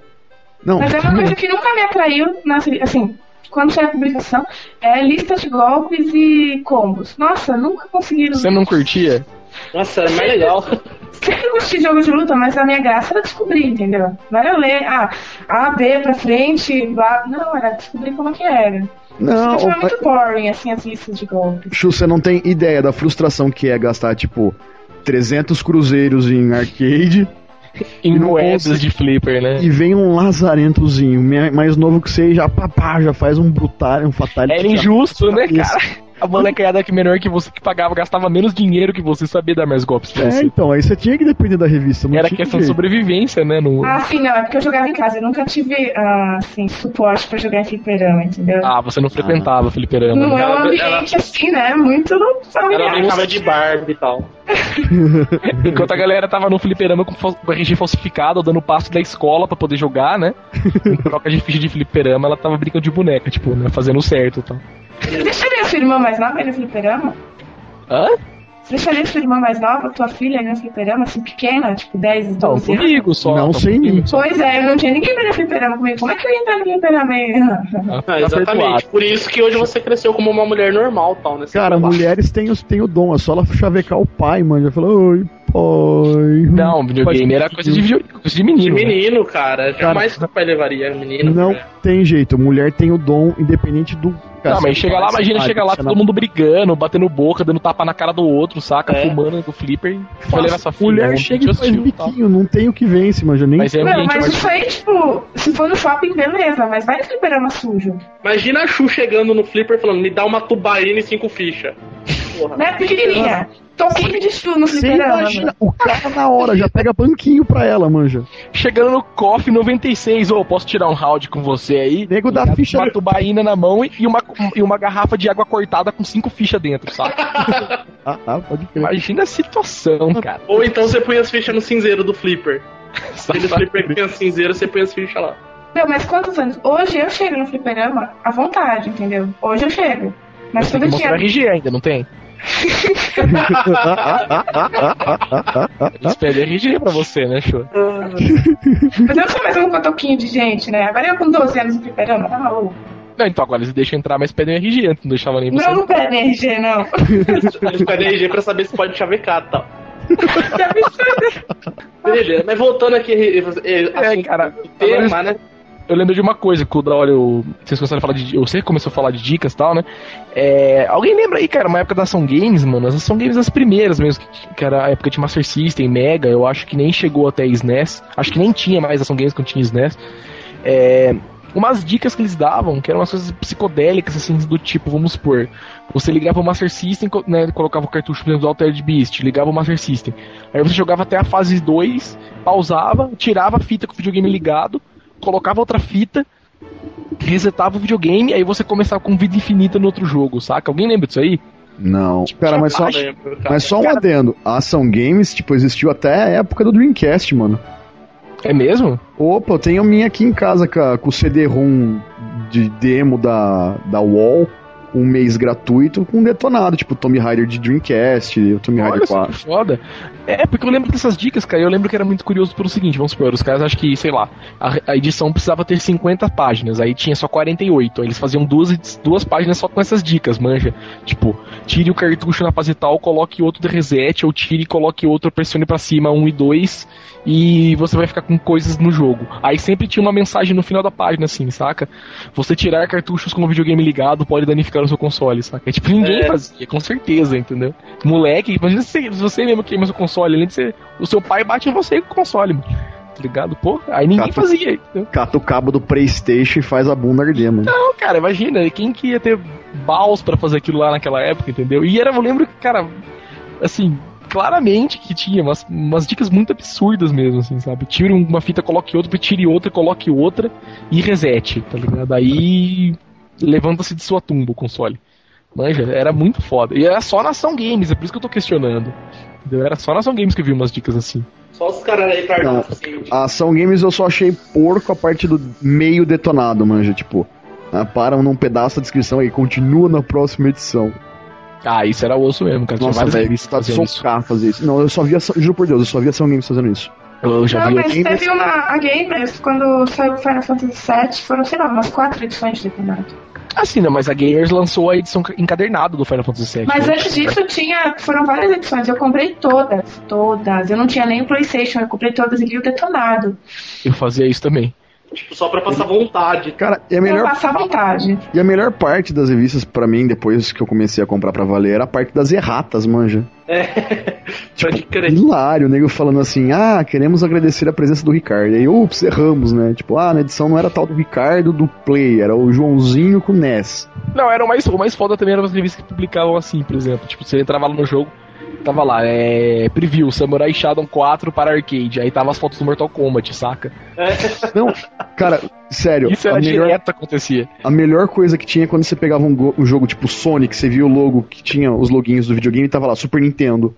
Não. Mas é uma coisa que nunca me atraiu, nas, assim, quando sai a publicação, é lista de golpes e combos. Nossa, nunca conseguiram. Você não curtia? Nossa, era mais legal. Sempre gostei de jogo de luta, mas a minha graça era descobrir, entendeu? Não era ler, ah, A, B pra frente, blá. Não, era descobrir como que era. Não, ô, muito boring, assim, as listas de golpes. Chu, você não tem ideia da frustração que é gastar, tipo, 300 cruzeiros em arcade Em E moedas consegui- de flipper, né? e vem um lazarentozinho mais novo que você já papá, já faz um brutal, um fatality. Era injusto, né, cara? A molecada que menor que você que pagava gastava menos dinheiro que você sabia dar mais golpes pra É, você. então, aí você tinha que depender da revista. Não Era tinha questão de jeito. sobrevivência, né? No... Ah, sim, não, é porque eu jogava em casa. Eu nunca tive, ah, assim, suporte pra jogar em fliperama, entendeu? Ah, você não frequentava fliperama. não né? é um ela- ambiente assim, né? Muito Ela familiar. brincava de Barbie e tal. Enquanto a galera tava no fliperama com, com RG falsificado, dando passo da escola pra poder jogar, né? Em troca de ficha de fliperama, ela tava brincando de boneca, tipo, né? Fazendo certo e tal. Deixa eu sua irmã mais nova aí no fliperama? Hã? Você deixaria sua irmã mais nova, tua filha aí no fliperama, assim, pequena, tipo 10, Não, 12 anos? comigo só. Não tá sem mim. Pois é, eu não tinha ninguém no fliperama comigo. Como é que eu ia entrar no fliperama aí? Tá Ah, perdoado. exatamente. Por isso que hoje você cresceu como uma mulher normal, tal, né? Cara, tá lá. mulheres têm, os- têm o dom, é só ela chavecar o pai, mano. Já falou, oi, pai. Não, videogame era coisa de, coisa de De menino. né? menino, cara. Jamais que o pai levaria menino. Não né? tem jeito, mulher tem o dom, independente do. Não, mas chega lá, imagina, chega lá todo mundo brigando, batendo boca, dando tapa na cara do outro, saca? É. Fumando do flipper e vai levar sua filha. Mulher né? chega e faz biquinho, não tem o que vence, mano. Nem Mas é Não, mas isso aí, tipo, se for no shopping, beleza, mas vai fliperama sujo. Imagina a Chu chegando no flipper falando, me dá uma tubaína e cinco fichas. Porra. Né, pequenininha? Toquinho de chu no Você fliperama. imagina, o cara na hora já pega banquinho pra ela, manja. Chegando no KOF 96, ô, posso tirar um round com você aí? Nego Uma ficha- tubaína na mão e uma, e uma garrafa de água cortada com cinco fichas dentro, saca? Ah, ah, pode crer. Imagina a situação, cara. Ou então você põe as fichas no cinzeiro do flipper. Aquele flipper que tem as cinzeiras, você põe as fichas lá. Meu, mas quantos anos? Hoje eu chego no fliperama à vontade, entendeu? Hoje eu chego. Mas Tem todo que dia. mostrar RG ainda, não tem? Eles pedem RG pra você, né, show? Mas eu não sou mais um cotoquinho de gente, né? Agora eu com 12 anos no fliperama, tá maluco? Não, então agora eles deixam entrar, mas pedem RG, antes não deixava nem você. Não, não pede RG, não. Eles pedem RG pra saber se pode chavecar e tal. Que absurdo. Beleza, mas voltando aqui, eh, É, cara, tema, agora- né? Eu lembro de uma coisa, que o eu, vocês começaram a falar de. Você começou a falar de dicas e tal, né? É, alguém lembra aí, cara, uma época da Ação Games, mano? As Ação Games as primeiras mesmo, que, que era a época de Master System, Mega, eu acho que nem chegou até SNES. Acho que nem tinha mais Ação Games quando tinha SNES. É, umas dicas que eles davam, que eram umas coisas psicodélicas, assim, do tipo, vamos supor, você ligava o Master System, né, colocava o cartucho, exemplo, do Altered Beast, ligava o Master System. Aí você jogava até a fase 2, pausava, tirava a fita com o videogame ligado, colocava outra fita, resetava o videogame, aí você começava com vida infinita no outro jogo, saca? Alguém lembra disso aí? Não. Cara, mas só, lembro, cara. mas só um adendo. A Ação Games, tipo, existiu até a época do Dreamcast, mano. É mesmo? Opa, eu tenho a minha aqui em casa com o CD-ROM de demo da, da Wall, um mês gratuito, com um detonado, tipo Tomb Raider de Dreamcast, o Tomb Raider só 4. que foda. É, porque eu lembro dessas dicas, cara. Eu lembro que era muito curioso pelo seguinte: vamos supor, os caras acham que, sei lá, a, a edição precisava ter 50 páginas, aí tinha só 48. Aí eles faziam duas, duas páginas só com essas dicas, manja. Tipo, tire o cartucho na fase tal, coloque outro de reset, ou tire e coloque outro, pressione pra cima, 1 e 2, e você vai ficar com coisas no jogo. Aí sempre tinha uma mensagem no final da página, assim, saca? Você tirar cartuchos com o videogame ligado pode danificar o seu console, saca? É, tipo, ninguém É. fazia, com certeza, entendeu? Moleque, imagina se você mesmo queima seu console, além de ser. O seu pai bate em você com o console, mano. Tá ligado? Pô, aí ninguém Cata- fazia, entendeu? Cata o cabo do Playstation e faz a bunda arder, mano. Não, cara, imagina, quem que ia ter baus pra fazer aquilo lá naquela época, entendeu? E era, eu lembro que, cara, assim, claramente que tinha umas, umas dicas muito absurdas mesmo, assim, sabe? Tire uma fita, coloque outra, tire outra, coloque outra e resete, tá ligado? Aí levanta-se de sua tumba o console. Manja, era muito foda. E era só na Ação Games, é por isso que eu tô questionando. Entendeu? Era só na Ação Games que eu vi umas dicas assim. Só os caras retardados, assim. A Ação Games eu só achei porco a parte do meio detonado, manja. Tipo, ah, param num pedaço da descrição aí, continua na próxima edição. Ah, isso era osso mesmo, cara. Tinha Nossa, velho, tá de fazer isso. Não, eu só vi, Ação- juro por Deus, eu só vi a Ação Games fazendo isso. Eu já Não, vi. mas Gamers- teve uma. A Gamers, quando saiu o Final Fantasy VII, foram, sei lá, umas quatro edições de detonado. Assim, né? Mas a Gamers lançou a edição encadernada do Final Fantasy VII. Mas né? antes disso tinha. Foram várias edições. Eu comprei todas. Todas. Eu não tinha nem o Playstation, eu comprei todas e li o detonado. Eu fazia isso também. Tipo, só pra passar vontade. Cara, e a melhor, passar vontade. e a melhor parte das revistas pra mim, depois que eu comecei a comprar pra valer, era a parte das erratas, manja. É. Pode crer. Hilário, o nego falando assim, ah, queremos agradecer a presença do Ricardo. Aí, ups, erramos, né? Tipo, ah, na edição não era tal do Ricardo do Play, era o Joãozinho com o NES. Não, era o mais, o mais foda também eram as revistas que publicavam assim, por exemplo. Tipo, você entrava lá no jogo, tava lá, é. Preview, Samurai Shadow 4 para arcade. Aí tava as fotos do Mortal Kombat, saca? Não, cara, sério, Isso a era melhor, direto acontecia. a melhor coisa que tinha é quando você pegava um, um jogo tipo Sonic, você via o logo que tinha os loguinhos do videogame e tava lá, Super Nintendo.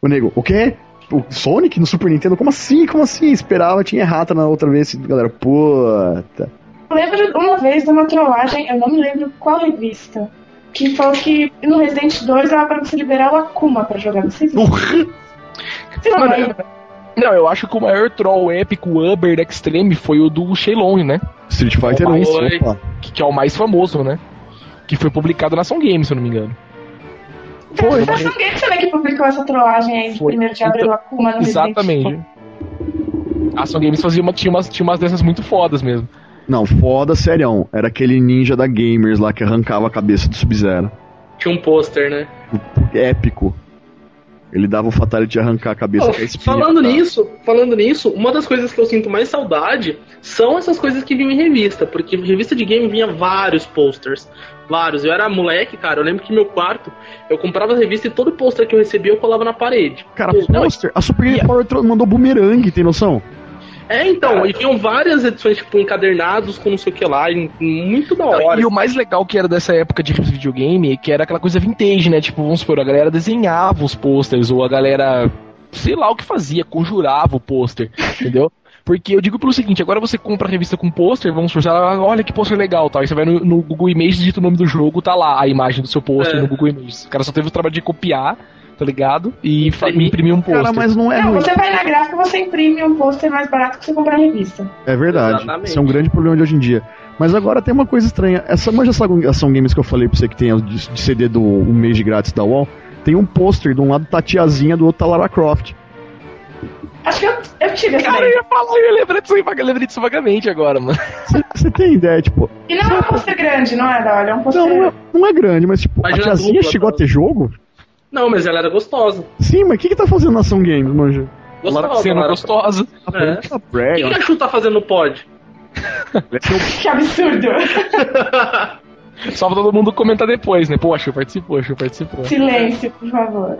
O nego, o quê? O Sonic no Super Nintendo? Como assim? Como assim? Esperava, tinha errata na outra vez. Galera, puta. Eu lembro de uma vez de uma trollagem, eu não me lembro qual revista. Que falou que no Resident 2 ela vai você liberar o Akuma pra jogar. Não sei se você não Mano, lembra. Não, eu acho que o maior troll épico Uber da Extreme foi o do Shenlong, né? Street Fighter Opa, 1, oi. opa. Que, que é o mais famoso, né? Que foi publicado na Ação Games, se eu não me engano. Então, Foi, foi a Ação Games também que publicou essa trollagem aí de Foi. primeiro de abril Então, Akuma no Resident. Exatamente. A Ação Games fazia uma, tinha, umas, tinha umas dessas muito fodas mesmo. Não, foda, serião. Era aquele ninja da Gamers lá que arrancava a cabeça do Sub-Zero. Tinha um pôster, né? Épico. Ele dava o fatality de arrancar a cabeça a espinha. falando tá? nisso, falando nisso, uma das coisas que eu sinto mais saudade são essas coisas que vinham em revista, porque revista de game vinha vários posters, vários. Eu era moleque, cara, eu lembro que meu quarto, eu comprava as revistas e todo pôster que eu recebia eu colava na parede. Cara, Não, poster. A Super Game Power mandou boomerang, tem noção? É, então, e vinham várias edições, tipo, encadernados com não sei o que lá, muito da hora. E o mais legal que era dessa época de videogame, que era aquela coisa vintage, né? Tipo, vamos supor, a galera desenhava os posters, ou a galera, sei lá o que fazia, conjurava o pôster, entendeu? Porque eu digo pelo seguinte, agora você compra a revista com pôster, vamos supor, ah, olha que pôster legal, tal. Aí você vai no, no Google Images, digita o nome do jogo, tá lá a imagem do seu pôster É. no Google Images. O cara só teve o trabalho de copiar, tá ligado? E Imprimir. imprimir um pôster. Cara, mas não é Não, ruim. você vai na gráfica você imprime um pôster mais barato que você comprar revista. É verdade. Exatamente. Isso é um grande problema de hoje em dia. Mas agora tem uma coisa estranha. Essa manja essa ação games que eu falei pra você que tem de, de CD do um mês de grátis da UOL, tem um pôster de um lado tá a tiazinha, do outro tá a Lara Croft. Acho que eu, eu tive essa Cara, eu ia falar, eu ia lembrar disso, eu lembrei disso vagamente agora, mano. Você tem ideia, tipo, E não é um pôster grande, não é, Dolly? É um pôster. não, não é, não é grande, mas tipo, Imagina a tiazinha dupla, chegou a tá? ter jogo? Não, mas ela era gostosa. Sim, mas o que que tá fazendo na ação games, manja? Gostosa, Lara sendo Lara. gostosa. É. Tá O que, que a Chu tá fazendo no pod? Que absurdo! Só pra todo mundo comentar depois, né? Poxa, participou, poxa, participou. Silêncio, por favor.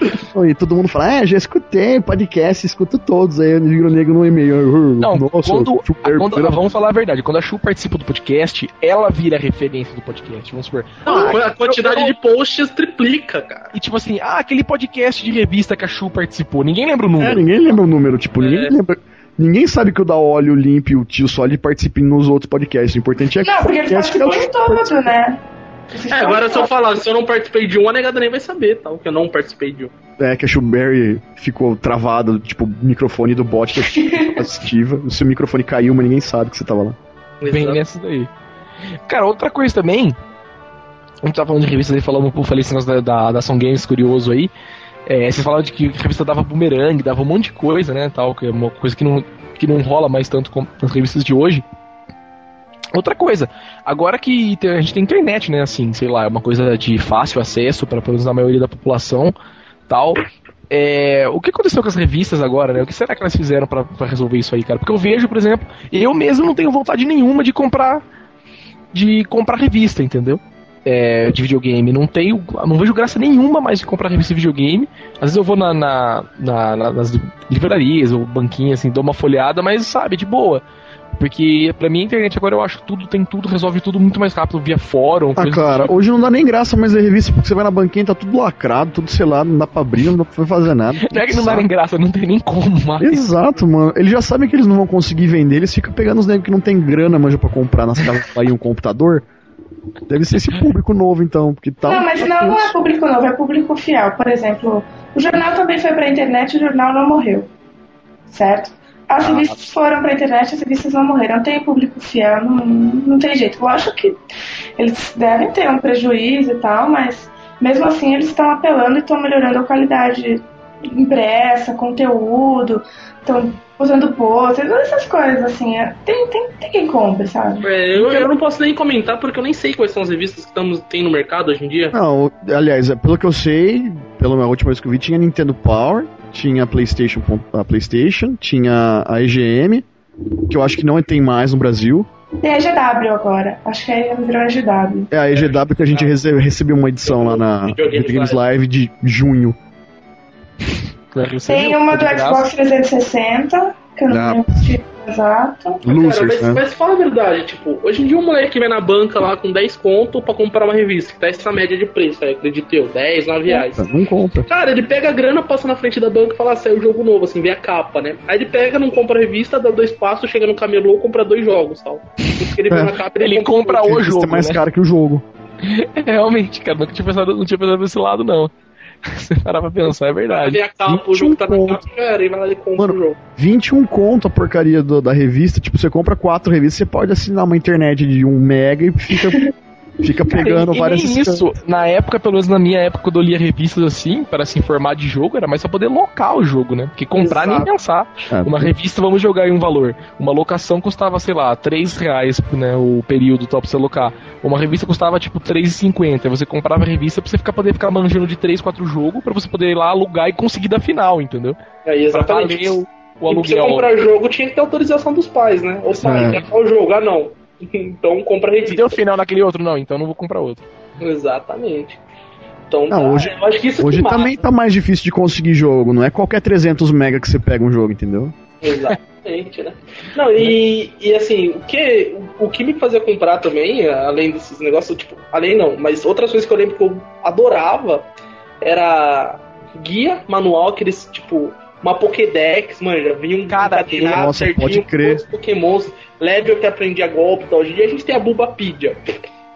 E todo mundo fala, ah, já escutei podcast, escuto todos. Aí eu viro negro no e-mail. Não, Nossa, quando, super- quando- vamos falar a verdade, quando a Chu participa do podcast, ela vira a referência do podcast, vamos supor. Não, Ah, a quantidade eu- de posts triplica, cara. E tipo assim, ah, aquele podcast de revista que a Chu participou, ninguém lembra o É, número. ninguém lembra o número, tipo, ninguém É. lembra. Ninguém sabe que o da Óleo, o Limp e o Tio Solid participem nos outros podcasts. O importante é que Não, o porque eles podcast participam em tudo, né? É, agora se eu falar, se eu não participei de um, a negada nem vai saber, tal, que eu não participei de um. É, que a Shuberry ficou travada, tipo, o microfone do bot que é assistiva. o seu microfone caiu, mas ninguém sabe que você tava lá. Bem Exato. nessa daí. Cara, outra coisa também. A gente tava falando de revistas aí, falando um pouco, falei esse negócio da, da, da Ação Games curioso aí. É, vocês falaram de que a revista dava boomerang, dava um monte de coisa, né? Tal, que é uma coisa que não, que não rola mais tanto com nas revistas de hoje. Outra coisa, agora que a gente tem internet, né? Assim, sei lá, é uma coisa de fácil acesso para pelo menos a maioria da população, tal. É, o que aconteceu com as revistas agora, né? O que será que elas fizeram pra resolver isso aí, cara? Porque eu vejo, por exemplo, eu mesmo não tenho vontade nenhuma de comprar de comprar revista, entendeu? É, de videogame. Não tenho. Não vejo graça nenhuma mais de comprar revista de videogame. Às vezes eu vou na, na- na- nas livrarias ou banquinhas, assim, dou uma folhada, mas sabe, de boa. Porque pra mim a internet agora eu acho tudo, tem tudo, resolve tudo muito mais rápido via fórum. Ah, cara, tipo. hoje não dá nem graça mais a revista, porque você vai na banquinha tá tudo lacrado, tudo selado, não dá pra abrir, não dá pra fazer nada. Não é que não dá nem graça, não tem nem como mais. Exato, mano. Eles já sabem que eles não vão conseguir vender, eles ficam pegando os negros que não tem grana, manja, pra comprar nas casas aí um computador. Deve ser esse público novo, então, porque tá. Não, mas não, não é público novo, é público fiel. Por exemplo, o jornal também foi pra internet e o jornal não morreu. Certo? As Ah. revistas foram pra internet as revistas não morreram. Tem público fiel, não, não tem jeito. Lógico que eles devem ter um prejuízo e tal, mas mesmo assim eles estão apelando e estão melhorando a qualidade impressa, conteúdo, estão usando pôster, todas essas coisas, assim. é- Tem, tem, tem quem compre, sabe? É, eu, eu não posso nem comentar porque eu nem sei quais são as revistas que estamos, tem no mercado hoje em dia. Não, aliás, é, pelo que eu sei, pela minha última vez que eu vi, tinha Nintendo Power, tinha PlayStation, a PlayStation, tinha a EGM, que eu acho que não tem mais no Brasil. Tem a GW agora. Acho que aí virou a GW. É a EGW que a gente rece- recebeu uma edição lá na Videogames Games Live de junho. Tem viu? uma do. Xbox 360, que eu não lembro Exato. Losers, Cara, mas, né? mas fala a verdade, tipo, hoje em dia um moleque vem na banca lá com 10 conto pra comprar uma revista, que tá essa média de preço, aí, acredito eu, 10, 9 reais. Não compra. Cara, ele pega a grana, passa na frente da banca e fala, ah, saiu jogo novo, assim, vê a capa, né? Aí ele pega, não compra a revista, dá dois passos, chega no camelô, compra dois jogos, tal. Porque ele vê É. na capa, Ele compra dois. o Revista jogo, é mais né? caro que o jogo. Realmente, cara, nunca tinha pensado, não tinha pensado nesse lado, não. Você parar pra pensar, é verdade. capa, o jogo tá na 21 capa, cara, aí vai lá e compra Mano, o jogo. 21 conto a porcaria do- da revista. Tipo, você compra quatro revistas, você pode assinar uma internet de um mega e fica, fica pegando e várias nem isso, na época, pelo menos na minha época, quando eu lia revistas assim, para se informar de jogo, era mais pra poder locar o jogo, né? Porque comprar nem Exato. pensar. É, Uma revista, vamos jogar aí um valor. Uma locação custava, sei lá, 3 reais, né? O período top pra você locar. Uma revista custava tipo 3,50. Você comprava a revista pra você ficar, poder ficar manjando de 3, 4 jogos, pra você poder ir lá alugar e conseguir dar final, entendeu? Aí, Pra exatamente. valer o, o E pra você aluguel. comprar jogo tinha que ter autorização dos pais, né? Ou pai, É. quer qual jogo? Ah, não. Então compra a Se revista. deu final naquele outro, não, então não vou comprar outro. Exatamente. Então, Não, tá, hoje- eu acho que isso Hoje também tá mais difícil de conseguir jogo. Não é qualquer 300 mega que você pega um jogo, entendeu? Exatamente, né? Não, e, e assim, o que, o que me fazia comprar também, além desses negócios, tipo, além não, mas outras coisas que eu lembro que eu adorava era guia, manual, aqueles, tipo, uma Pokédex, manja, vinha um Cara, nossa, pode crer. todos level que aprendia golpe e tal. Hoje em dia a gente tem a Bulbapedia.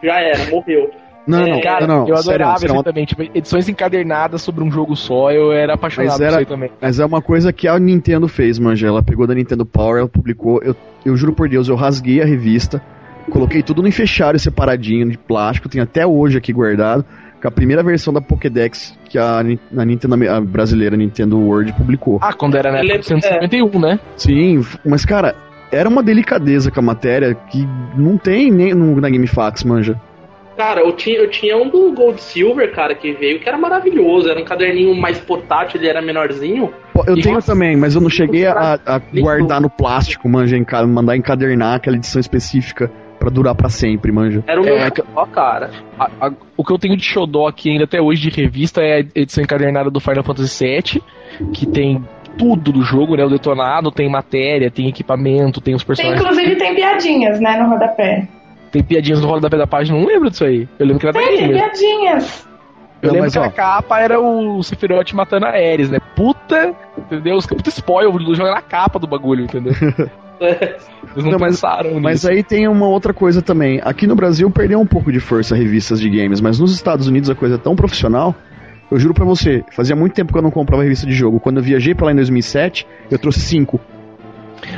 Já era, morreu. Não, É, não, Cara, não, não. eu sério, adorava isso é isso uma- também. Tipo, edições encadernadas sobre um jogo só, eu era apaixonado Mas por era- isso aí também. Mas é uma coisa que a Nintendo fez, manja. Ela pegou da Nintendo Power, ela publicou. Eu, eu juro por Deus, eu rasguei a revista, coloquei tudo no enfechário separadinho de plástico, tem até hoje aqui guardado, com a primeira versão da Pokédex que a, a Nintendo a brasileira, Nintendo World, publicou. Ah, quando era na época lembro- 151, né? Sim, mas cara, era uma delicadeza com a matéria que não tem nem no, na GameFAQs, manja. Cara, eu tinha, eu tinha um do Gold Silver, cara, que veio, que era maravilhoso. Era um caderninho mais portátil, ele era menorzinho. Eu tenho nossa, também, mas eu não cheguei a, a guardar no plástico, manja, enca- mandar encadernar aquela edição específica pra durar pra sempre, manja. Era o meu É, cara. A- a- o que eu tenho de Xodó aqui ainda até hoje de revista é a edição encadernada do Final Fantasy VII, que tem tudo do jogo, né? O detonado, tem matéria, tem equipamento, tem os Tem, personagens. inclusive tem piadinhas, né, no rodapé. Tem piadinhas no rodapé da página, não lembro disso aí. Eu lembro que era Tem, tem piadinhas. Eu Não, lembro mas, que ó. a capa era o Sephiroth matando a Ares, né? Puta, entendeu? Os puta spoiler, joga na capa do bagulho, entendeu? Eles não, Não, mas- pensaram Mas nisso. aí tem uma outra coisa também. Aqui no Brasil perdeu um pouco de força revistas de games, mas nos Estados Unidos a coisa é tão profissional. Eu juro pra você, fazia muito tempo que eu não comprava revista de jogo. Quando eu viajei pra lá em 2007, eu trouxe cinco.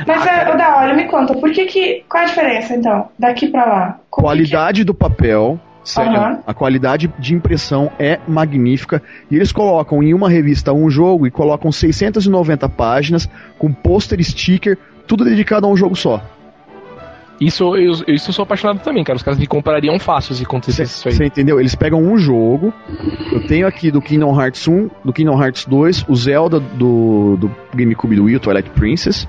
Mas, é, o da olha, me conta, por que que... Qual a diferença, então, daqui pra lá? Como que Qualidade do papel, sério, Aham. a qualidade de impressão é magnífica. E eles colocam em uma revista um jogo e colocam 690 páginas com pôster, sticker, tudo dedicado a um jogo só. Isso, eu, isso eu sou apaixonado também, cara. Os caras me comprariam fácil se acontecesse isso aí. Você entendeu? Eles pegam um jogo. Eu tenho aqui do Kingdom Hearts 1, do Kingdom Hearts 2, o Zelda do, do GameCube do Wii, o Twilight Princess.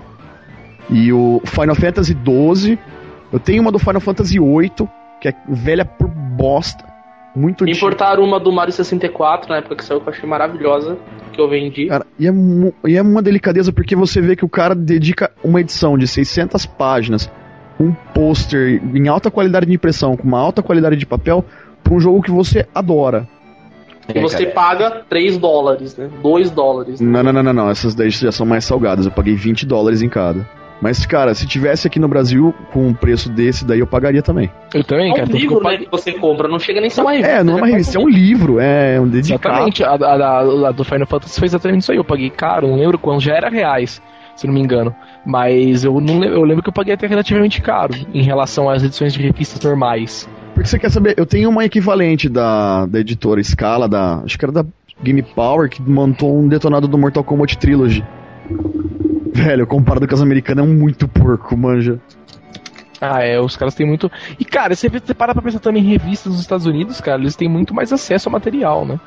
E o Final Fantasy 12. Eu tenho uma do Final Fantasy 8, que é velha por bosta. Muito importaram uma do Mario 64 na época que saiu, que eu achei maravilhosa, que eu vendi. Cara, e é, e é uma delicadeza porque você vê que o cara dedica uma edição de 600 páginas, um pôster em alta qualidade de impressão, com uma alta qualidade de papel, pra um jogo que você adora. E você paga 3 dólares, né? 2 dólares. Não, não, não, não, não. Essas daí já são mais salgadas. Eu paguei 20 dólares em cada. Mas, cara, se tivesse aqui no Brasil com um preço desse, daí eu pagaria também. Eu também, É cara. um tanto que eu livro, né, que você compra, não chega nem a ser uma revista. É, não é uma revista, é um livro, é um dedicado. Exatamente, a, a- a- a do Final Fantasy foi exatamente isso aí. Eu paguei caro, não lembro quanto, já era reais, se não me engano. Mas eu não lembro, eu lembro que eu paguei até relativamente caro em relação às edições de revistas normais. Porque você quer saber, eu tenho uma equivalente da, da editora Scala, da, acho que era da Game Power, que montou um detonado do Mortal Kombat Trilogy. Velho, comparado com as americanas, é muito porco, manja. Ah, é, os caras têm muito. E, cara, você para pra pensar também em revistas dos Estados Unidos, cara, eles têm muito mais acesso ao material, né?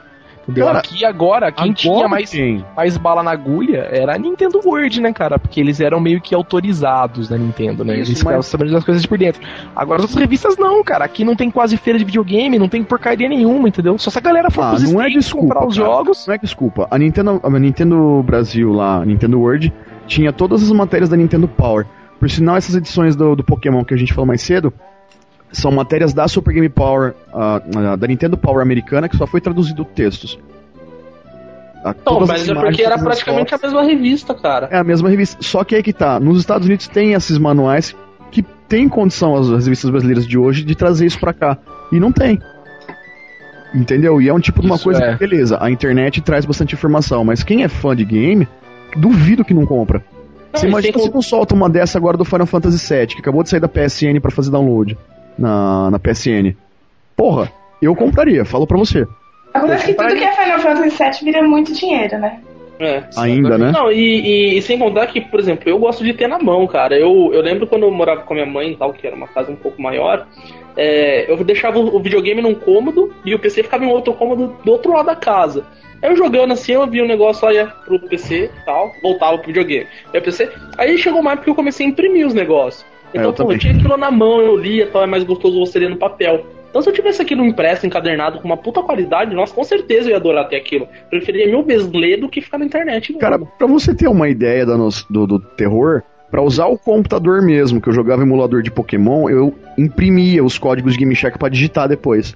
Entendeu? Cara, Aqui agora, quem Agora tinha mais, tem. mais bala na agulha era a Nintendo World, né, cara? Porque eles eram meio que autorizados na Nintendo, né? Isso, eles ficavam mas- sabendo das coisas de por dentro. Agora as outras revistas não, cara. Aqui não tem quase feira de videogame, não tem porcaria nenhuma, entendeu? Só se a galera for Ah, pros não é desculpa, comprar os cara. jogos. Não é desculpa. A Nintendo, a Nintendo Brasil lá, a Nintendo World, tinha todas as matérias da Nintendo Power. Por sinal, essas edições do, do Pokémon que a gente falou mais cedo são matérias da Super Game Power, uh, da Nintendo Power americana, que só foi traduzido textos. A, não, mas é porque era praticamente fotos, a mesma revista, cara. É a mesma revista. Só que aí que tá. Nos Estados Unidos tem esses manuais que tem condição, as, as revistas brasileiras de hoje, de trazer isso pra cá. E não tem. Entendeu? E é um tipo de uma isso coisa é. que, beleza, a internet traz bastante informação, mas quem é fã de game, duvido que não compra. Não, Você imagina se não solta uma dessa agora do Final Fantasy VII, que acabou de sair da PSN para fazer download na, na PSN. Porra, eu compraria, falo pra você. Acontece que tudo que é Final Fantasy VII vira muito dinheiro, né? É, Ainda, né? Não, e, e, e, sem contar que, por exemplo, eu gosto de ter na mão, cara. Eu, eu lembro quando eu morava com a minha mãe e tal, que era uma casa um pouco maior, é, eu deixava o videogame num cômodo e o PC ficava em outro cômodo do outro lado da casa. Eu jogando assim, eu vi o um negócio lá ia pro PC e tal, voltava pro videogame. Aí, PC, aí chegou uma época que eu comecei a imprimir os negócios. Então, é, eu, pô, eu tinha aquilo na mão, eu lia tal, é mais gostoso você ler no papel. Então, se eu tivesse aquilo impresso, encadernado, com uma puta qualidade, nossa, com certeza eu ia adorar ter aquilo. Preferiria mil vezes ler do que ficar na internet. Mano. Cara, pra você ter uma ideia do, do, do terror, para usar o computador mesmo, que eu jogava emulador de Pokémon, eu imprimia os códigos de GameShark para digitar depois.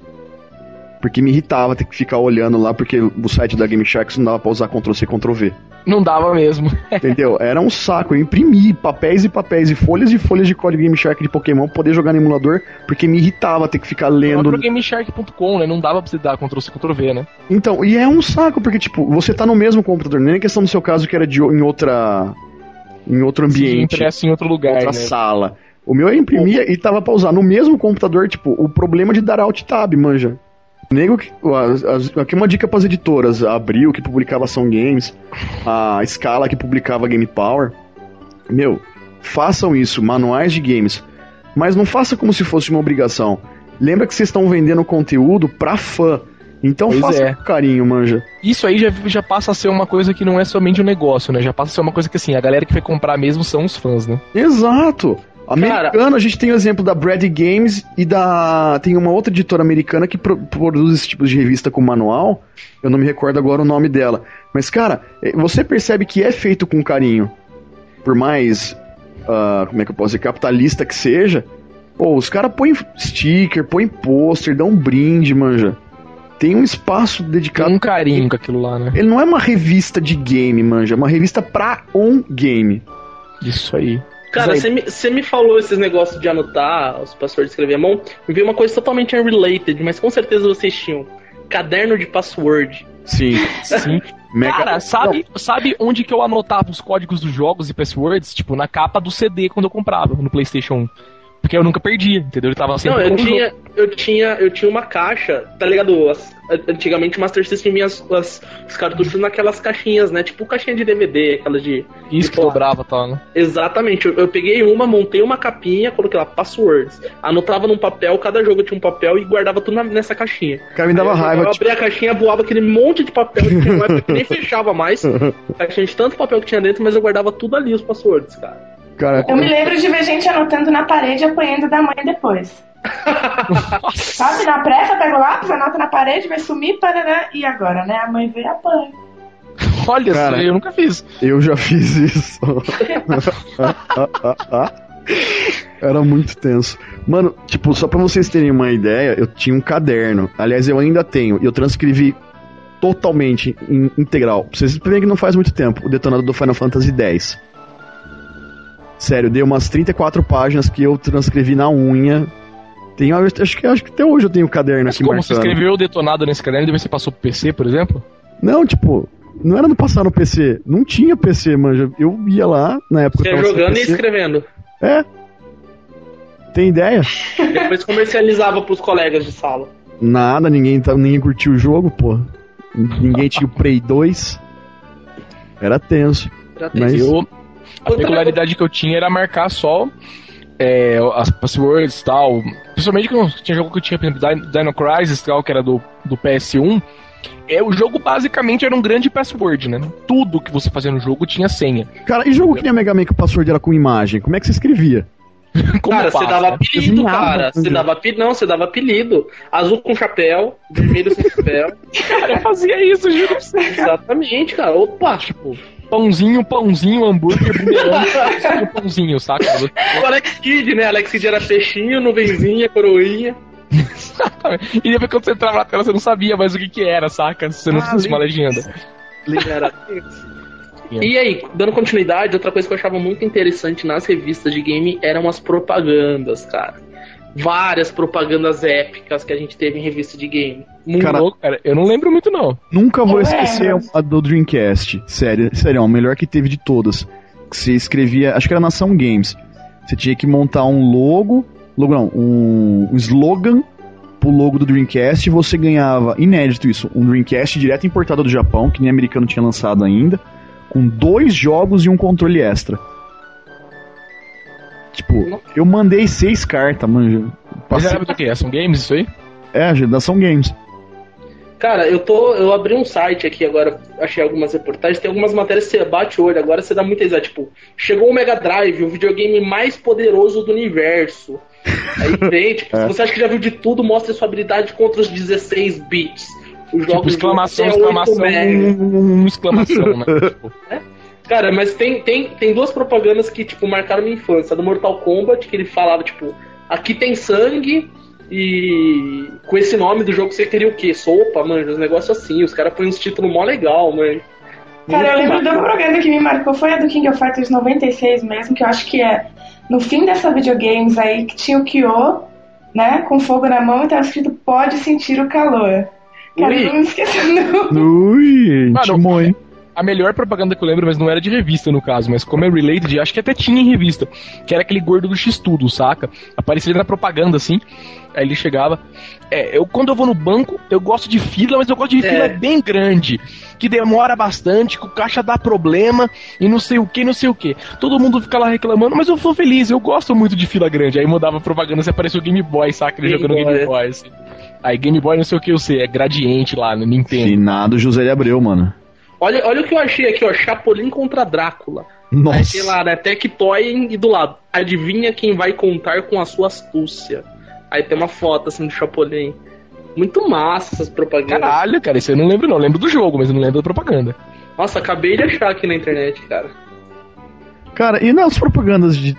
Porque me irritava ter que ficar olhando lá, porque o site da GameShark não dava pra usar Ctrl-C, Ctrl-V. Não dava mesmo. Entendeu? Era um saco. Eu imprimi papéis e papéis e folhas e folhas de código GameShark de Pokémon pra poder jogar no emulador, porque me irritava ter que ficar lendo. No GameShark.com, né? Não dava pra você dar Ctrl-C, Ctrl-V, né? Então, e é um saco, porque, tipo, você tá no mesmo computador. Nem é questão do seu caso que era de, em outra. em outro ambiente. Sim, em outro lugar. Outra né? sala. O meu eu imprimia e tava pra usar no mesmo computador, tipo, o problema de dar alt tab, manja. Nego que. Aqui uma dica para as editoras: a Abril, que publicava Ação Games, a Scala, que publicava Game Power. Meu, façam isso, manuais de games. Mas não faça como se fosse uma obrigação. Lembra que vocês estão vendendo conteúdo pra fã. Então pois faça é. com carinho, manja. Isso aí já, já passa a ser uma coisa que não é somente um negócio, né? Já passa a ser uma coisa que assim, a galera que vai comprar mesmo são os fãs, né? Exato. Americano, Cara, a gente tem o exemplo da Brad Games e da. Tem uma outra editora americana que pro, produz esse tipo de revista com manual. Eu não me recordo agora o nome dela. Mas, cara, é, você percebe que é feito com carinho. Por mais. Uh, como é que eu posso dizer? Capitalista que seja. Pô, os caras põem sticker, põem pôster, dão um brinde, manja. Tem um espaço dedicado. Tem um carinho com aquilo lá, né? Ele não é uma revista de game, manja. É uma revista pra um game. Isso aí. Cara, você me, me falou esses negócios de anotar os passwords escrever a mão. Me veio uma coisa totalmente unrelated, mas com certeza vocês tinham. Caderno de password. Sim, sim. Mega... Cara, sabe, sabe onde que eu anotava os códigos dos jogos e passwords? Tipo, na capa do CD quando eu comprava no PlayStation 1. Porque eu nunca perdia, entendeu? Ele tava sempre Não, eu tinha, eu tinha, eu tinha uma caixa, tá ligado? As, antigamente o Master System vinha as, as, os cartuchos naquelas caixinhas, né? Tipo caixinha de DVD, aquela de. Isso de que dobrava, tá, né? Exatamente. Eu, eu, peguei uma, montei uma capinha, coloquei lá passwords. Anotava num papel, cada jogo tinha um papel e guardava tudo na, nessa caixinha. O cara me dava Aí, raiva. Eu, eu tipo... abria a caixinha, voava aquele monte de papel que tinha uma época que nem fechava mais. A caixinha de tanto papel que tinha dentro, mas eu guardava tudo ali, os passwords, cara. Cara, eu me lembro de ver gente anotando na parede e apanhando da mãe depois. Sabe, na pressa, pega o lápis, anota na parede, vai sumir, parará, e agora, né? A mãe veio e apanha. Olha Cara, eu nunca fiz. Eu já fiz isso. Era muito tenso. Mano, tipo, só pra vocês terem uma ideia, eu tinha um caderno. Aliás, eu ainda tenho. E eu transcrevi totalmente, in, integral. Pra vocês verem que não faz muito tempo, o detonador do Final Fantasy X. Sério, dei umas 34 páginas que eu transcrevi na unha. Tenho, acho, que, acho que até hoje eu tenho um caderno Mas aqui como marcando. você escreveu o detonado nesse caderno e depois você passou pro PC, por exemplo? Não, tipo, não era no passar no PC. Não tinha PC, manja. Eu ia lá na época. Você ia jogando e escrevendo. É. Tem ideia? Depois comercializava pros colegas de sala. Nada, ninguém, tá, ninguém curtiu o jogo, pô. Ninguém tinha o Prey 2. Era tenso. Era tenso. Mas eu, a peculiaridade que eu tinha era marcar só é, as passwords e tal. Principalmente que tinha jogo que eu tinha, por exemplo, Dino Crisis, tal, que era do, do PS1. É, o jogo basicamente era um grande password, né? Tudo que você fazia no jogo tinha senha. Cara, e jogo que nem Mega Man que o password era com imagem? Como é que você escrevia? cara, você dava né? apelido, cara. Você dava apelido. Não, você dava apelido. Azul com chapéu, vermelho sem chapéu. cara, eu fazia isso, juro pra você. Exatamente, cara. Opa, tipo. Pãozinho, pãozinho, hambúrguer, bumerangue, pãozinho, saca? O Alex Kidd, né? Alex Kidd era peixinho, nuvenzinha, coroinha. e depois quando você entrava na tela, você não sabia mais o que que era, saca? Se você não Ah, fosse uma legenda. Era E aí, dando continuidade, outra coisa que eu achava muito interessante nas revistas de game eram as propagandas, cara. Várias propagandas épicas que a gente teve em revista de game. Muito Cara, Louco, cara. Eu não lembro muito, não. Nunca vou Eu esquecer a do Dreamcast. Sério, sério, a melhor que teve de todas. Que você escrevia, acho que era Nação Games. Você tinha que montar um logo, logo não, um, um slogan pro logo do Dreamcast e você ganhava, inédito isso, um Dreamcast direto importado do Japão, que nem americano tinha lançado ainda, com dois jogos e um controle extra. Tipo, eu mandei seis cartas, mano. Mas Passei, era do que? São games isso aí? é, Nação Games. Cara, eu tô. Eu abri um site aqui agora, achei algumas reportagens, tem algumas matérias que você bate o olho, agora você dá muita risada. Tipo, chegou o Mega Drive, o videogame mais poderoso do universo. Aí vem, tipo, se você acha que já viu de tudo, mostra sua habilidade contra os 16 bits. Os Tipo, jogos exclamação, 8 exclamação, mega. um, um, exclamação, né? Tipo, Cara, mas tem, tem, tem duas propagandas que, tipo, marcaram minha infância. A do Mortal Kombat, que ele falava, tipo, aqui tem sangue e com esse nome do jogo você queria o quê? Sopa, mano, os negócios assim. Os caras põem uns títulos mó legal, mano. Cara, eu lembro da propaganda que me marcou foi a do King of Fighters 96 mesmo, que eu acho que é no fim dessa videogames aí que tinha o Kyo, né, com fogo na mão e tava escrito pode sentir o calor. Cara, Ui. eu não me esqueci não. Ui, Mano, intimou, hein? A melhor propaganda que eu lembro, mas não era de revista no caso, mas como é related, acho que até tinha em revista, que era aquele gordo do X-Tudo, saca? Aparecia ele na propaganda, assim, aí ele chegava. É, eu quando eu vou no banco, eu gosto de fila, mas eu gosto de É. fila bem grande, que demora bastante, que o caixa dá problema e não sei o que, não sei o que. Todo mundo fica lá reclamando, mas eu sou feliz, eu gosto muito de fila grande. Aí mudava a propaganda, se apareceu o Game Boy, saca? Ele Game jogando Boy, Game. Boy, assim. Aí Game Boy não sei o que eu sei, é gradiente lá no Nintendo. Finado José de Abreu, mano. Olha, olha o que eu achei aqui, ó. Chapolin contra Drácula. Aí Nossa. tem lá, né? Tectoy e do lado. Adivinha quem vai contar com a sua astúcia. Aí tem uma foto assim do Chapolin. Muito massa essas propagandas. Caralho, cara, isso eu não lembro não. Eu lembro do jogo, mas eu não lembro da propaganda. Nossa, acabei de achar aqui na internet, cara. Cara, e nas propagandas de.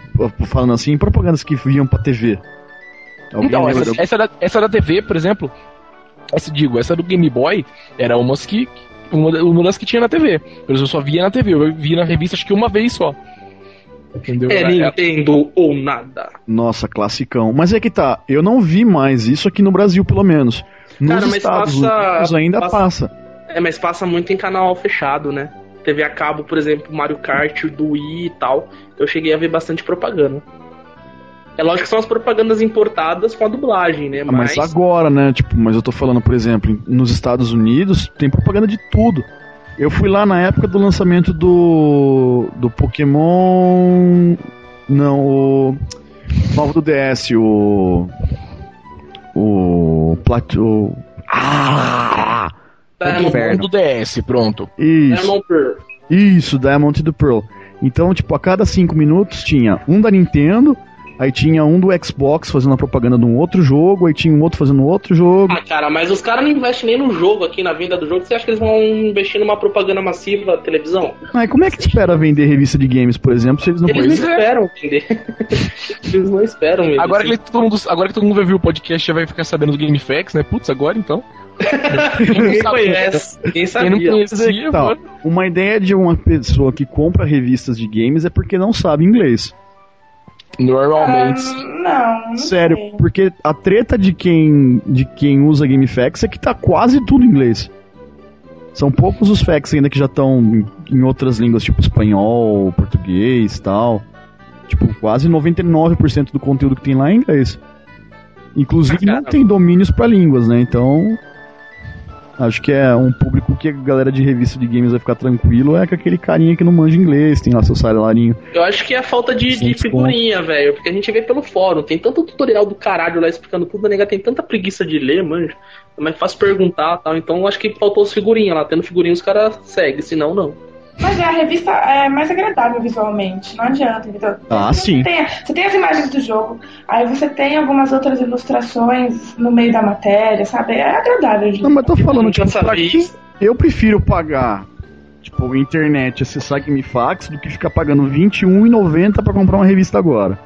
Falando assim, propagandas que vinham pra TV? Alguém Então, essa, essa, da, essa da TV, por exemplo, essa digo, essa do Game Boy era umas que. Uma, da- uma das que tinha na TV. Mas eu só via na TV, eu via na revista acho que uma vez só. Entendeu? É Era- Nintendo ou nada. Nossa, classicão. Mas é que tá, eu não vi mais isso aqui no Brasil, pelo menos. Nos Cara, mas Estados passa- Unidos ainda passa- passa. É, mas passa muito em canal fechado, né? TV a cabo, por exemplo, Mario Kart, do Wii e tal. Eu cheguei a ver bastante propaganda. É lógico que são as propagandas importadas com a dublagem, né? Ah, Mas agora, né? Tipo, mas eu tô falando, por exemplo, em- nos Estados Unidos tem propaganda de tudo. Eu fui lá na época do lançamento do. do Pokémon. Não, o. Novo do DS, o. O. Plat, o ah! Diamond, inferno. do DS, pronto. Isso. Diamond Pearl. Isso, Diamond do Pearl. Então, tipo, a cada cinco minutos tinha um da Nintendo, aí tinha um do Xbox fazendo a propaganda de um outro jogo, aí tinha um outro fazendo outro jogo. Ah, cara, mas os caras não investem nem no jogo aqui, na venda do jogo. Você acha que eles vão investir numa propaganda massiva televisão? Aí como é que espera vender revista de games, por exemplo, se eles não Eles não é. esperam vender. eles não esperam mesmo. Agora que, todo mundo, agora que todo mundo vai ver o podcast já vai ficar sabendo do GameFAQs, né? Putz, agora então. Ninguém sabe. conhece. Ninguém Quem sabia. não Mas é conhecia, mano. Uma ideia de uma pessoa que compra revistas de games é porque não sabe inglês. Normalmente. Ah, não, não Sério, sei. porque a treta de quem, de quem usa GameFAQs é que tá quase tudo em inglês. São poucos os facts ainda que já estão em- outras línguas, tipo espanhol, português tal. Tipo, quase 99% do conteúdo que tem lá é em inglês. Inclusive não tem domínios pra línguas, né? Então. Acho que é um público que a galera de revista de games vai ficar tranquilo, é com aquele carinha que não manja inglês, tem lá seu salarinho. Eu acho que é a falta de, de figurinha, velho. Porque a gente vê pelo fórum. Tem tanto tutorial do caralho lá explicando tudo, a nega tem tanta preguiça de ler, manja. É mais fácil perguntar e tal. Então acho que faltou as figurinhas lá. Tendo figurinha, os caras seguem, senão não. Mas é, a revista é mais agradável visualmente, não adianta, entendeu? Ah, você sim. Tem, você tem as imagens do jogo, aí você tem algumas outras ilustrações no meio da matéria, sabe? É agradável. de Não, mas tô falando, tipo, pra quem eu prefiro pagar tipo, internet, acessar GameFAQs do que ficar pagando R$21,90 pra comprar uma revista agora.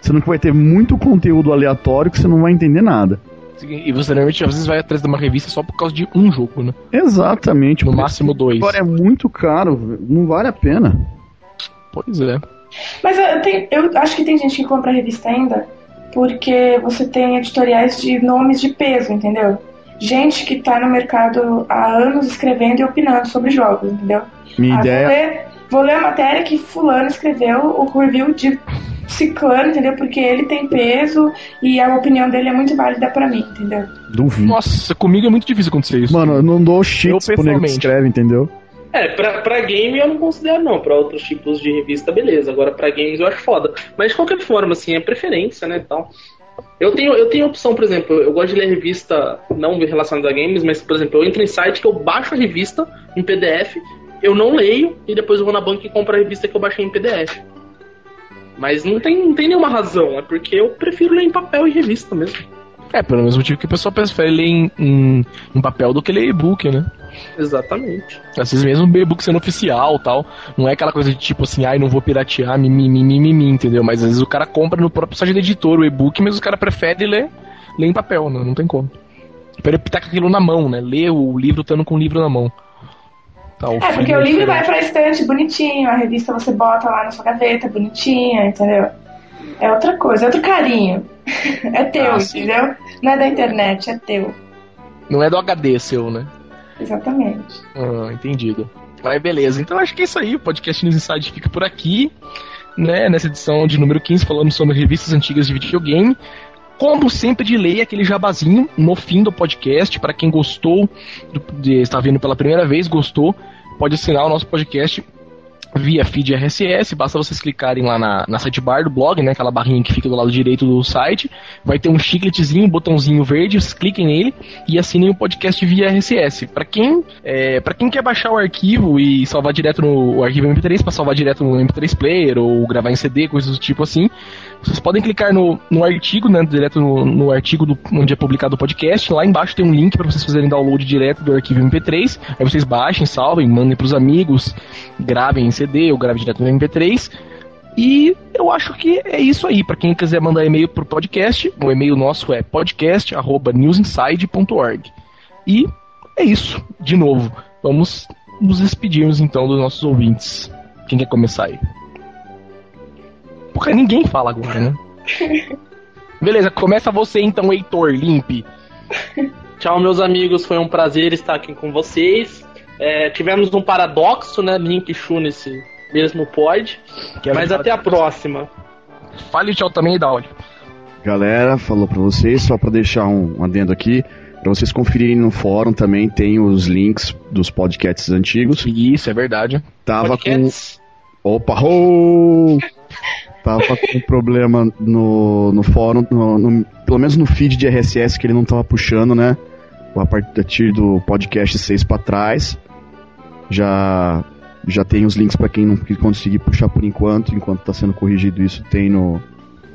Sendo que vai ter muito conteúdo aleatório que você não vai entender nada. E você normalmente às vezes vai atrás de uma revista só por causa de um jogo, né? Exatamente. No máximo dois. Agora é muito caro, não vale a pena. Pois é. Mas eu, tenho- eu acho que tem gente que compra revista ainda porque você tem editoriais de nomes de peso, entendeu? Gente que tá no mercado há anos escrevendo e opinando sobre jogos, entendeu? Minha ideia ler, vou ler a matéria que fulano escreveu, o review de ciclano, entendeu? Porque ele tem peso e a opinião dele é muito válida pra mim, entendeu? duvido. Nossa, comigo é muito difícil acontecer isso. Mano, eu não dou cheats pro nego que escreve, entendeu? É, pra, pra game eu não considero não, pra outros tipos de revista, beleza. Agora pra games eu acho foda. Mas de qualquer forma, assim, é preferência, né, tal. Eu tenho, eu tenho opção, por exemplo, eu gosto de ler revista não relacionada a games, mas, por exemplo, eu entro em site que eu baixo a revista em PDF, eu não leio e depois eu vou na banca e compro a revista que eu baixei em PDF. Mas não tem, não tem nenhuma razão, é porque eu prefiro ler em papel e revista mesmo. É, pelo mesmo motivo que o pessoal prefere ler em, em, em papel do que ler e-book, né? Exatamente. Às vezes mesmo o e-book sendo oficial tal. Não é aquela coisa de tipo assim, ai, não vou piratear, mimimi, mimimi, entendeu? Mas às vezes o cara compra no próprio site do editor o e-book, mas o cara prefere ler, ler em papel, né? Não tem como. Pra ele tá com aquilo na mão, né? Ler o livro estando com o livro na mão. Tá, É, porque feeling o livro diferente. vai pra estante bonitinho, a revista você bota lá na sua gaveta bonitinha, entendeu? É outra coisa, é outro carinho. É teu, Ah, entendeu? Não é da internet, é teu. Não é do HD seu, né? Exatamente. Ah, entendido. Mas beleza, então acho que é isso aí. O podcast News Inside fica por aqui. Né, nessa edição de número 15, falamos sobre revistas antigas de videogame. Como sempre, de lei, aquele jabazinho no fim do podcast. Para quem gostou, de, está vendo pela primeira vez, gostou, pode assinar o nosso podcast via feed RSS. Basta vocês clicarem lá na, na sidebar do blog, né, aquela barrinha que fica do lado direito do site. Vai ter um chicletezinho, um botãozinho verde, vocês cliquem nele e assinem o podcast via RSS. Para quem é, para quem quer baixar o arquivo e salvar direto no arquivo MP3, para salvar direto no MP3 Player ou gravar em CD, coisas do tipo assim, vocês podem clicar no, no artigo, né, direto no, no artigo do, onde é publicado o podcast. Lá embaixo tem um link para vocês fazerem download direto do arquivo MP3. Aí vocês baixem, salvem, mandem pros amigos, gravem em CD ou gravem direto no MP3. E eu acho que é isso aí. Para quem quiser mandar e-mail pro podcast, o e-mail nosso é podcast@newsinside.org. E é isso. De novo, vamos nos despedirmos então dos nossos ouvintes. Quem quer começar aí? Porque ninguém fala agora, né? Beleza, começa você então, Heitor Limpe. Tchau, meus amigos. Foi um prazer estar aqui com vocês. É, tivemos um paradoxo, né? Link e Shu nesse mesmo pod. Quero Mas até a próxima. Fale tchau também, Daud. Galera, falou pra vocês, só pra deixar um, um adendo aqui, pra vocês conferirem no fórum também tem os links dos podcasts antigos. Isso, é verdade. Tava Podcasts. com. Opa, ho! Tava com um problema no, no fórum, no- no- pelo menos no feed de RSS que ele não tava puxando, né? A partir do podcast 6 pra trás. Já já tem os links pra quem não conseguir puxar por enquanto, enquanto tá sendo corrigido isso, tem no,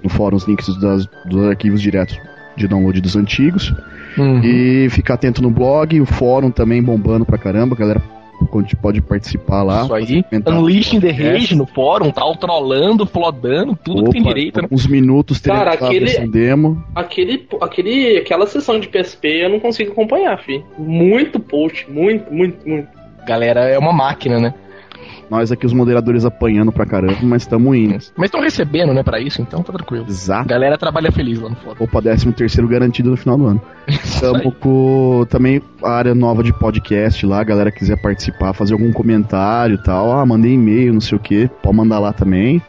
no fórum os links das, dos arquivos diretos de download dos antigos. Uhum. E ficar atento no blog, o fórum também bombando pra caramba, a galera pode- pode participar lá. Isso aí. Unleashing the. Rage no fórum, tal, trollando, flodando, tudo que tem Opa, direito, né? Uns minutos teremos Cara, a aquele- demo. Aquele, aquele, aquela sessão de PSP eu não consigo acompanhar, fi. Muito post, muito, muito, muito. Galera, é uma máquina, né? Nós aqui, os moderadores apanhando pra caramba, mas estamos indo. Mas estão recebendo, né, pra isso, então tá tranquilo. A Exato. galera trabalha feliz lá no fórum. Opa, 13 terceiro garantido no final do ano. Estamos com também a área nova de podcast lá, a galera quiser participar, fazer algum comentário e tal. Ah, mandei e-mail, não sei o que, pode mandar lá também.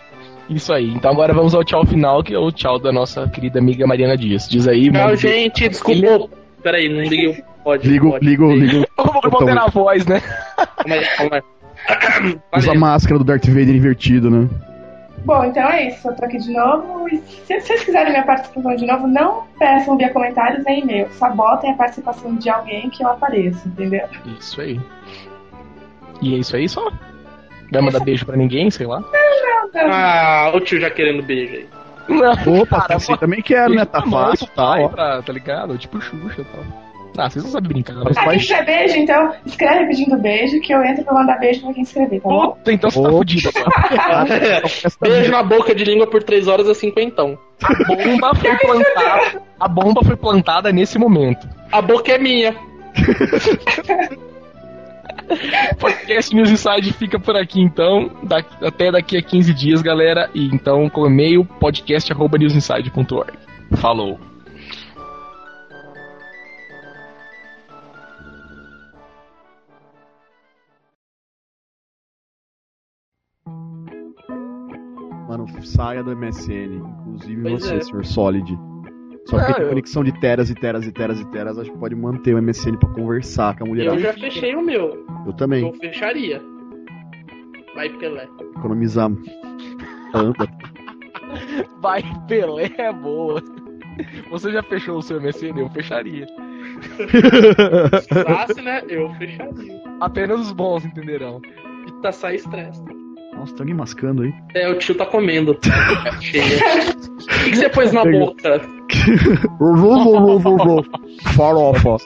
Isso aí. Então agora vamos ao tchau final, que é o tchau da nossa querida amiga Mariana Dias. Diz aí, Tchau, gente, desculpa. Peraí, não liguei o pode. Ligo, pode. ligo, ligo. Como que eu botei na voz, né? Calma aí, calma aí. Usa a máscara do Darth Vader invertido, né? Bom, então é isso. Eu tô aqui de novo. E se vocês quiserem minha participação de novo, não peçam via comentários nem e-mail. Sabotem a participação de alguém que eu apareça, entendeu? Isso aí. E é isso aí só? Vai mandar beijo pra ninguém, sei lá? Ah, o tio já querendo beijo aí. Não, Opa, cara, você também quero, né? Tá mãe, fácil, tá? pra- tá ligado? Tipo Xuxa e tal. Ah, vocês não sabem brincar. Mas Ah, vai- quem quer beijo, então escreve pedindo beijo que eu entro pra mandar beijo pra quem escrever, tá bom? Puta, então você tá fudido agora. Beijo na boca de língua por 3 horas é cinquentão. A bomba foi plantada. A bomba foi plantada nesse momento. A boca é minha. Podcast News Inside fica por aqui então. Da- até daqui a 15 dias, galera. E então com e-mail podcast.newsinside.org. Falou. Mano, saia do MSN. Inclusive Pois você, é. senhor Solid. Só porque Ah, tem eu- conexão de teras e teras e teras e teras, acho que pode manter o MSN pra conversar com a mulher. Eu já fechei o meu. Eu também. Eu fecharia. Vai, Pelé. Economizar. Anda. Vai, Pelé é boa. Você já fechou o seu MSN? Eu fecharia. Precisasse, né? Eu fecharia. Apenas os bons entenderão. E tá sai estresse. Nossa, tem alguém mascando aí. É, o tio tá comendo. O que, que você pôs na boca? Farofa.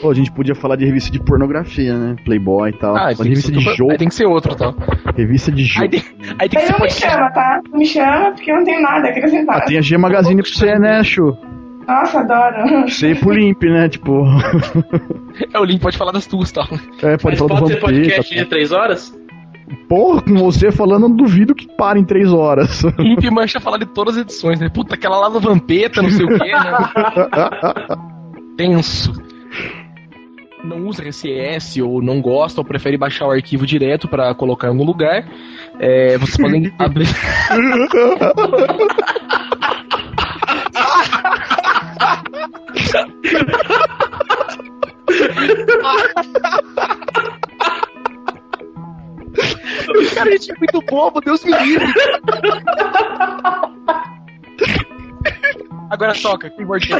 Pô, a gente podia falar de revista de pornografia, né? Playboy e tal. Ah, Mas tem revista de jogo. Aí tem que ser outro, tá? Revista de Aí jogo. tem, aí tem que Mas ser não me chama, tá? Não me chama porque eu não tenho nada a acrescentar. Ah, tem a G Magazine pra você, né, Chu? Nossa, adoro. Você ir pro Limp, né? Tipo. É, o link pode falar das tuas, tá? É, pode Mas falar pode do ser podcast de 3 horas? Porra, com você falando, eu não duvido que pare em três horas. Limp Mancha falar de todas as edições, né? Puta, aquela lá do Vampeta, não sei o quê, né? Tenso. Não usa RCS ou não gosta ou prefere baixar o arquivo direto pra colocar em algum lugar. É, vocês podem abrir. Cara, a gente é muito bobo, Deus me livre. Agora toca, keyboard que.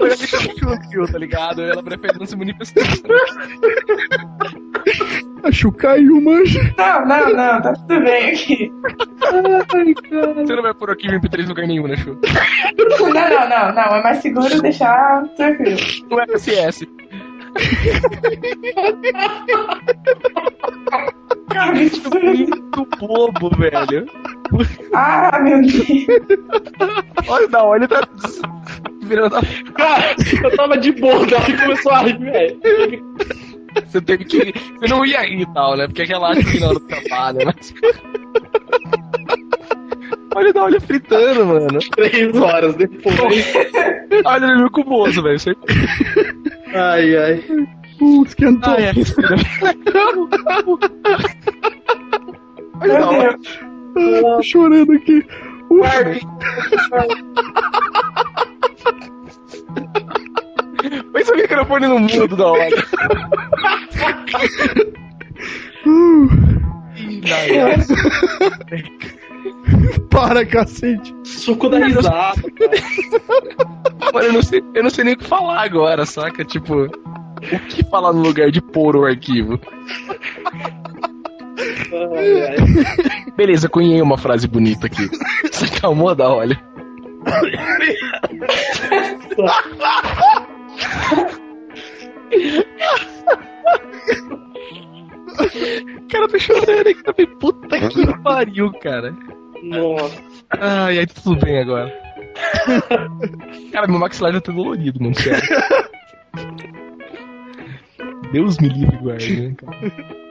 Olha, deixa eu fio, tá ligado? Ela prefere não se manifestar. A Chu caiu, manja. Não, não, não, tá tudo bem aqui. Você não vai pôr aqui MP3 em lugar nenhum, né, Chu? Não, não, não, não. É mais seguro deixar tranquilo. No FSS. Cara, isso- Muito bobo, velho. Ah, meu Deus. Olha, da olha tá virando a... Cara, eu tava de boa, daí que começou a rir, velho. Você teve que. Você não ia rir e tal, né? Porque relaxa que na hora do trabalho, mas. Olha da olha fritando, mano. 3 horas depois. Olha ele é meu cuboso, velho. Você... Ai, ai. Uh, esquentou. Ai, é. Ah, tô chorando aqui. Uh, Põe seu microfone no mudo da hora. uh, ai, ai. para, cacete. Suco da risada. Mano, eu não, sei, eu não sei nem o que falar agora, saca? Tipo, o que falar no lugar de pôr o arquivo? Beleza, cunhei uma frase bonita aqui. Você acalmou da olha. Cara, tô chorando aqui também. Puta que pariu, cara. Nossa. Ai, ai, tudo bem agora. Cara, meu maxilar já tá dolorido, mano, sério. Deus me livre, guarda, né, cara.